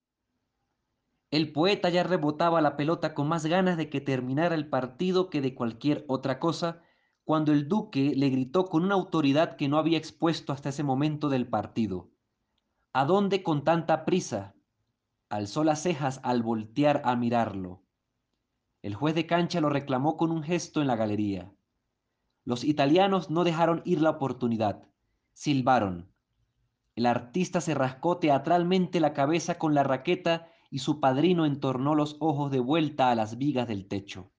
El poeta ya rebotaba la pelota con más ganas de que terminara el partido que de cualquier otra cosa, cuando el duque le gritó con una autoridad que no había expuesto hasta ese momento del partido. ¿A dónde con tanta prisa? Alzó las cejas al voltear a mirarlo. El juez de cancha lo reclamó con un gesto en la galería. Los italianos no dejaron ir la oportunidad. Silbaron. El artista se rascó teatralmente la cabeza con la raqueta y su padrino entornó los ojos de vuelta a las vigas del techo.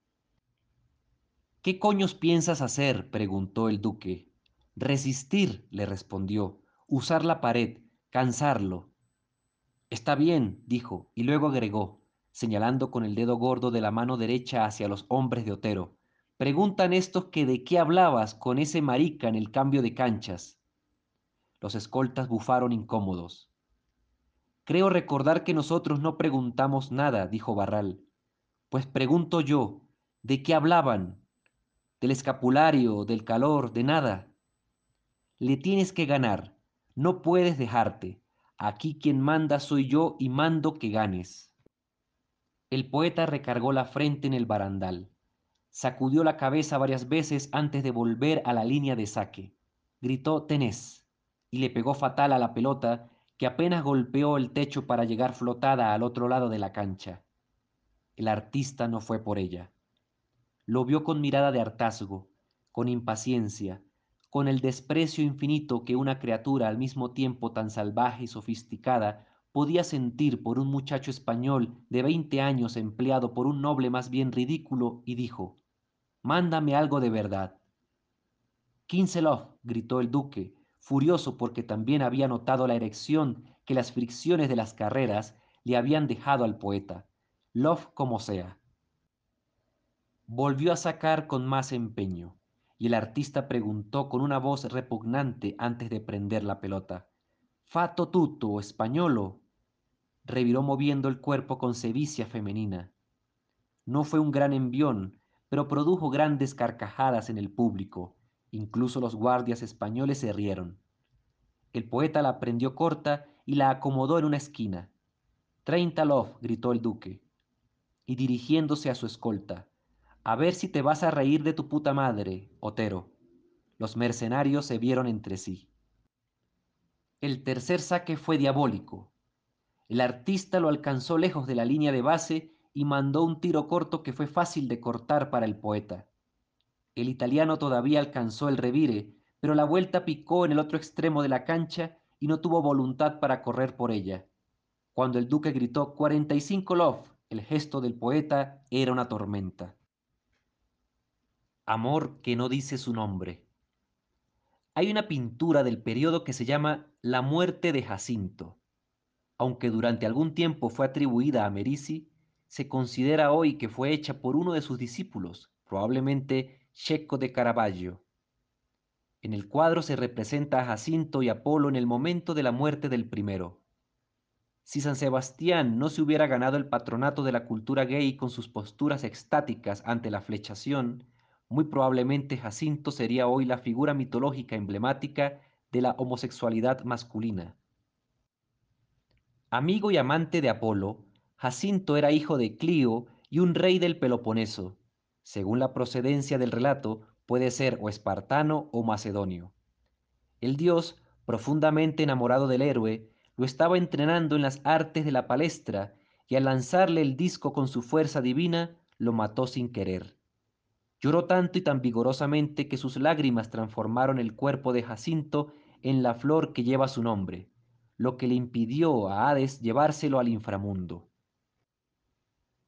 ¿Qué coños piensas hacer? preguntó el duque. Resistir, le respondió, usar la pared, cansarlo. Está bien, dijo, y luego agregó, señalando con el dedo gordo de la mano derecha hacia los hombres de Otero. Preguntan estos que de qué hablabas con ese marica en el cambio de canchas. Los escoltas bufaron incómodos. Creo recordar que nosotros no preguntamos nada, dijo Barral. Pues pregunto yo, ¿de qué hablaban? ¿Del escapulario, del calor, de nada? Le tienes que ganar, no puedes dejarte. Aquí quien manda soy yo y mando que ganes. El poeta recargó la frente en el barandal. Sacudió la cabeza varias veces antes de volver a la línea de saque. Gritó tenés y le pegó fatal a la pelota que apenas golpeó el techo para llegar flotada al otro lado de la cancha. El artista no fue por ella. Lo vio con mirada de hartazgo, con impaciencia, con el desprecio infinito que una criatura al mismo tiempo tan salvaje y sofisticada podía sentir por un muchacho español de veinte años empleado por un noble más bien ridículo, y dijo Mándame algo de verdad. Kinselov, gritó el duque, furioso porque también había notado la erección que las fricciones de las carreras le habían dejado al poeta. Love como sea. Volvió a sacar con más empeño, y el artista preguntó con una voz repugnante antes de prender la pelota. Fato tutto, españolo. Reviró moviendo el cuerpo con sevicia femenina. No fue un gran envión, pero produjo grandes carcajadas en el público. Incluso los guardias españoles se rieron. El poeta la prendió corta y la acomodó en una esquina. Treinta love, gritó el duque. Y dirigiéndose a su escolta, a ver si te vas a reír de tu puta madre, Otero. Los mercenarios se vieron entre sí. El tercer saque fue diabólico. El artista lo alcanzó lejos de la línea de base y mandó un tiro corto que fue fácil de cortar para el poeta. El italiano todavía alcanzó el revire, pero la vuelta picó en el otro extremo de la cancha y no tuvo voluntad para correr por ella. Cuando el duque gritó 45 love, el gesto del poeta era una tormenta. Amor que no dice su nombre. Hay una pintura del periodo que se llama La muerte de Jacinto. Aunque durante algún tiempo fue atribuida a Merisi, se considera hoy que fue hecha por uno de sus discípulos, probablemente Checo de Caravaggio. En el cuadro se representa a Jacinto y Apolo en el momento de la muerte del primero. Si San Sebastián no se hubiera ganado el patronato de la cultura gay con sus posturas extáticas ante la flechación, muy probablemente Jacinto sería hoy la figura mitológica emblemática de la homosexualidad masculina. Amigo y amante de Apolo, Jacinto era hijo de Clío y un rey del Peloponeso. Según la procedencia del relato, puede ser o espartano o macedonio. El dios, profundamente enamorado del héroe, lo estaba entrenando en las artes de la palestra y al lanzarle el disco con su fuerza divina, lo mató sin querer. Lloró tanto y tan vigorosamente que sus lágrimas transformaron el cuerpo de Jacinto en la flor que lleva su nombre, lo que le impidió a Hades llevárselo al inframundo.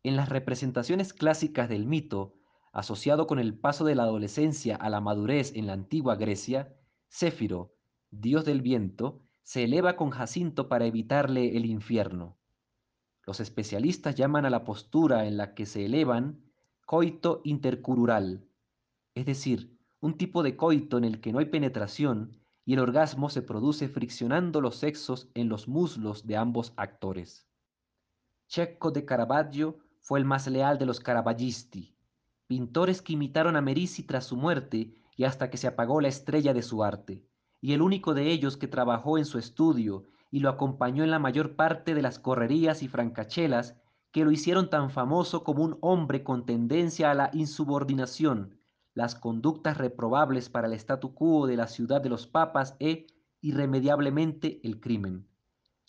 En las representaciones clásicas del mito, asociado con el paso de la adolescencia a la madurez en la antigua Grecia, Céfiro, dios del viento, se eleva con Jacinto para evitarle el infierno. Los especialistas llaman a la postura en la que se elevan coito intercurural, es decir, un tipo de coito en el que no hay penetración y el orgasmo se produce friccionando los sexos en los muslos de ambos actores. Cecco de Caravaggio fue el más leal de los Caravallisti, pintores que imitaron a Merisi tras su muerte y hasta que se apagó la estrella de su arte, y el único de ellos que trabajó en su estudio y lo acompañó en la mayor parte de las correrías y francachelas que lo hicieron tan famoso como un hombre con tendencia a la insubordinación, las conductas reprobables para el statu quo de la ciudad de los papas e, irremediablemente, el crimen.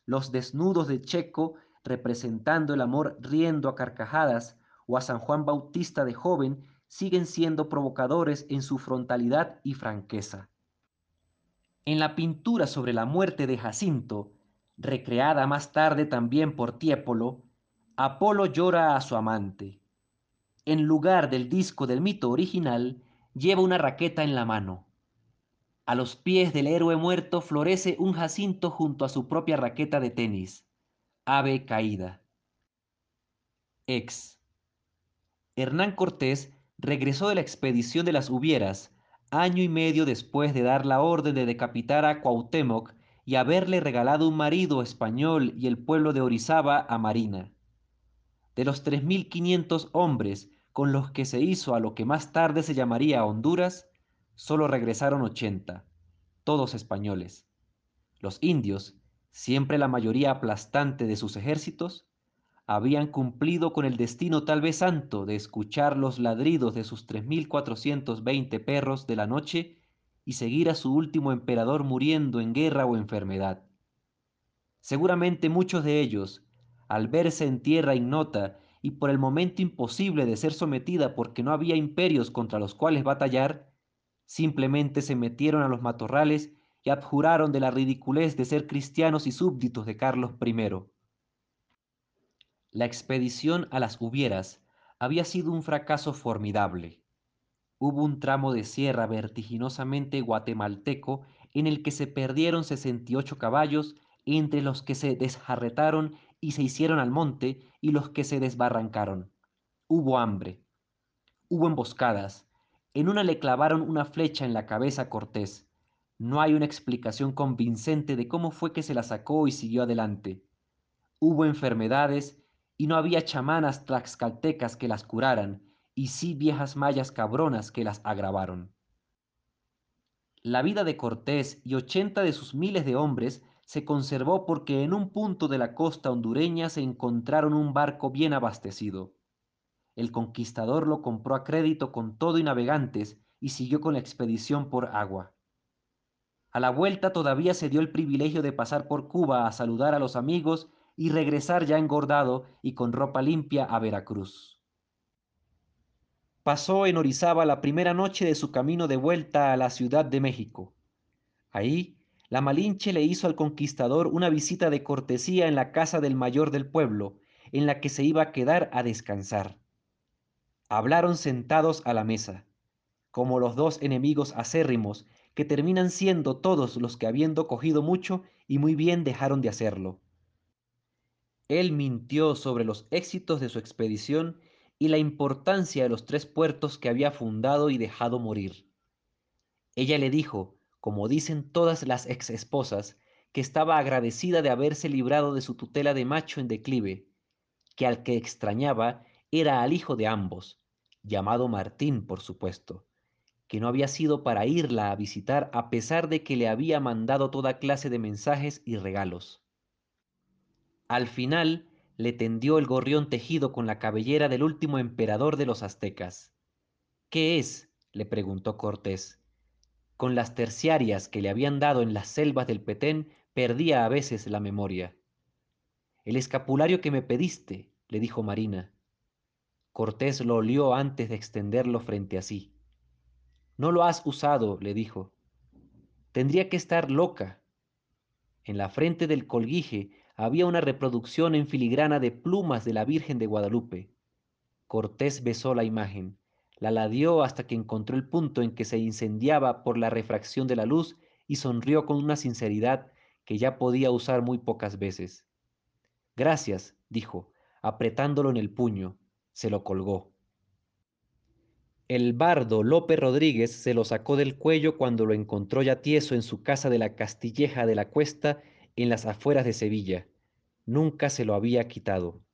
Los desnudos de Checo representando el amor riendo a carcajadas, o a San Juan Bautista de joven, siguen siendo provocadores en su frontalidad y franqueza. En la pintura sobre la muerte de Jacinto, recreada más tarde también por Tiepolo, Apolo llora a su amante. En lugar del disco del mito original, lleva una raqueta en la mano. A los pies del héroe muerto florece un jacinto junto a su propia raqueta de tenis. Ave caída. Ex. Hernán Cortés regresó de la expedición de las Hubieras, año y medio después de dar la orden de decapitar a Cuauhtémoc y haberle regalado un marido español y el pueblo de Orizaba a Marina. De los 3.500 hombres con los que se hizo a lo que más tarde se llamaría Honduras, solo regresaron 80, todos españoles. Los indios, siempre la mayoría aplastante de sus ejércitos, habían cumplido con el destino tal vez santo de escuchar los ladridos de sus 3.420 perros de la noche y seguir a su último emperador muriendo en guerra o enfermedad. Seguramente muchos de ellos, al verse en tierra ignota y por el momento imposible de ser sometida porque no había imperios contra los cuales batallar, simplemente se metieron a los matorrales y abjuraron de la ridiculez de ser cristianos y súbditos de Carlos I. La expedición a las Hubieras había sido un fracaso formidable. Hubo un tramo de sierra vertiginosamente guatemalteco en el que se perdieron 68 caballos, entre los que se desjarretaron y se hicieron al monte y los que se desbarrancaron. Hubo hambre. Hubo emboscadas. En una le clavaron una flecha en la cabeza a Cortés. No hay una explicación convincente de cómo fue que se la sacó y siguió adelante. Hubo enfermedades y no había chamanas tlaxcaltecas que las curaran, y sí viejas mayas cabronas que las agravaron. La vida de Cortés y ochenta de sus miles de hombres se conservó porque en un punto de la costa hondureña se encontraron un barco bien abastecido. El conquistador lo compró a crédito con todo y navegantes y siguió con la expedición por agua. A la vuelta todavía se dio el privilegio de pasar por Cuba a saludar a los amigos y regresar ya engordado y con ropa limpia a Veracruz. Pasó en Orizaba la primera noche de su camino de vuelta a la Ciudad de México. Ahí, la Malinche le hizo al conquistador una visita de cortesía en la casa del mayor del pueblo, en la que se iba a quedar a descansar. Hablaron sentados a la mesa, como los dos enemigos acérrimos que terminan siendo todos los que habiendo cogido mucho y muy bien dejaron de hacerlo. Él mintió sobre los éxitos de su expedición y la importancia de los tres puertos que había fundado y dejado morir. Ella le dijo, como dicen todas las ex esposas, que estaba agradecida de haberse librado de su tutela de macho en declive, que al que extrañaba era al hijo de ambos, llamado Martín, por supuesto, que no había sido para irla a visitar a pesar de que le había mandado toda clase de mensajes y regalos. Al final le tendió el gorrión tejido con la cabellera del último emperador de los aztecas. ¿Qué es? le preguntó Cortés. Con las terciarias que le habían dado en las selvas del Petén perdía a veces la memoria. El escapulario que me pediste, le dijo Marina. Cortés lo olió antes de extenderlo frente a sí. No lo has usado, le dijo. Tendría que estar loca. En la frente del colguije había una reproducción en filigrana de plumas de la Virgen de Guadalupe. Cortés besó la imagen, la ladió hasta que encontró el punto en que se incendiaba por la refracción de la luz y sonrió con una sinceridad que ya podía usar muy pocas veces. Gracias, dijo, apretándolo en el puño. Se lo colgó. El bardo Lope Rodríguez se lo sacó del cuello cuando lo encontró ya tieso en su casa de la Castilleja de la Cuesta en las afueras de Sevilla. Nunca se lo había quitado.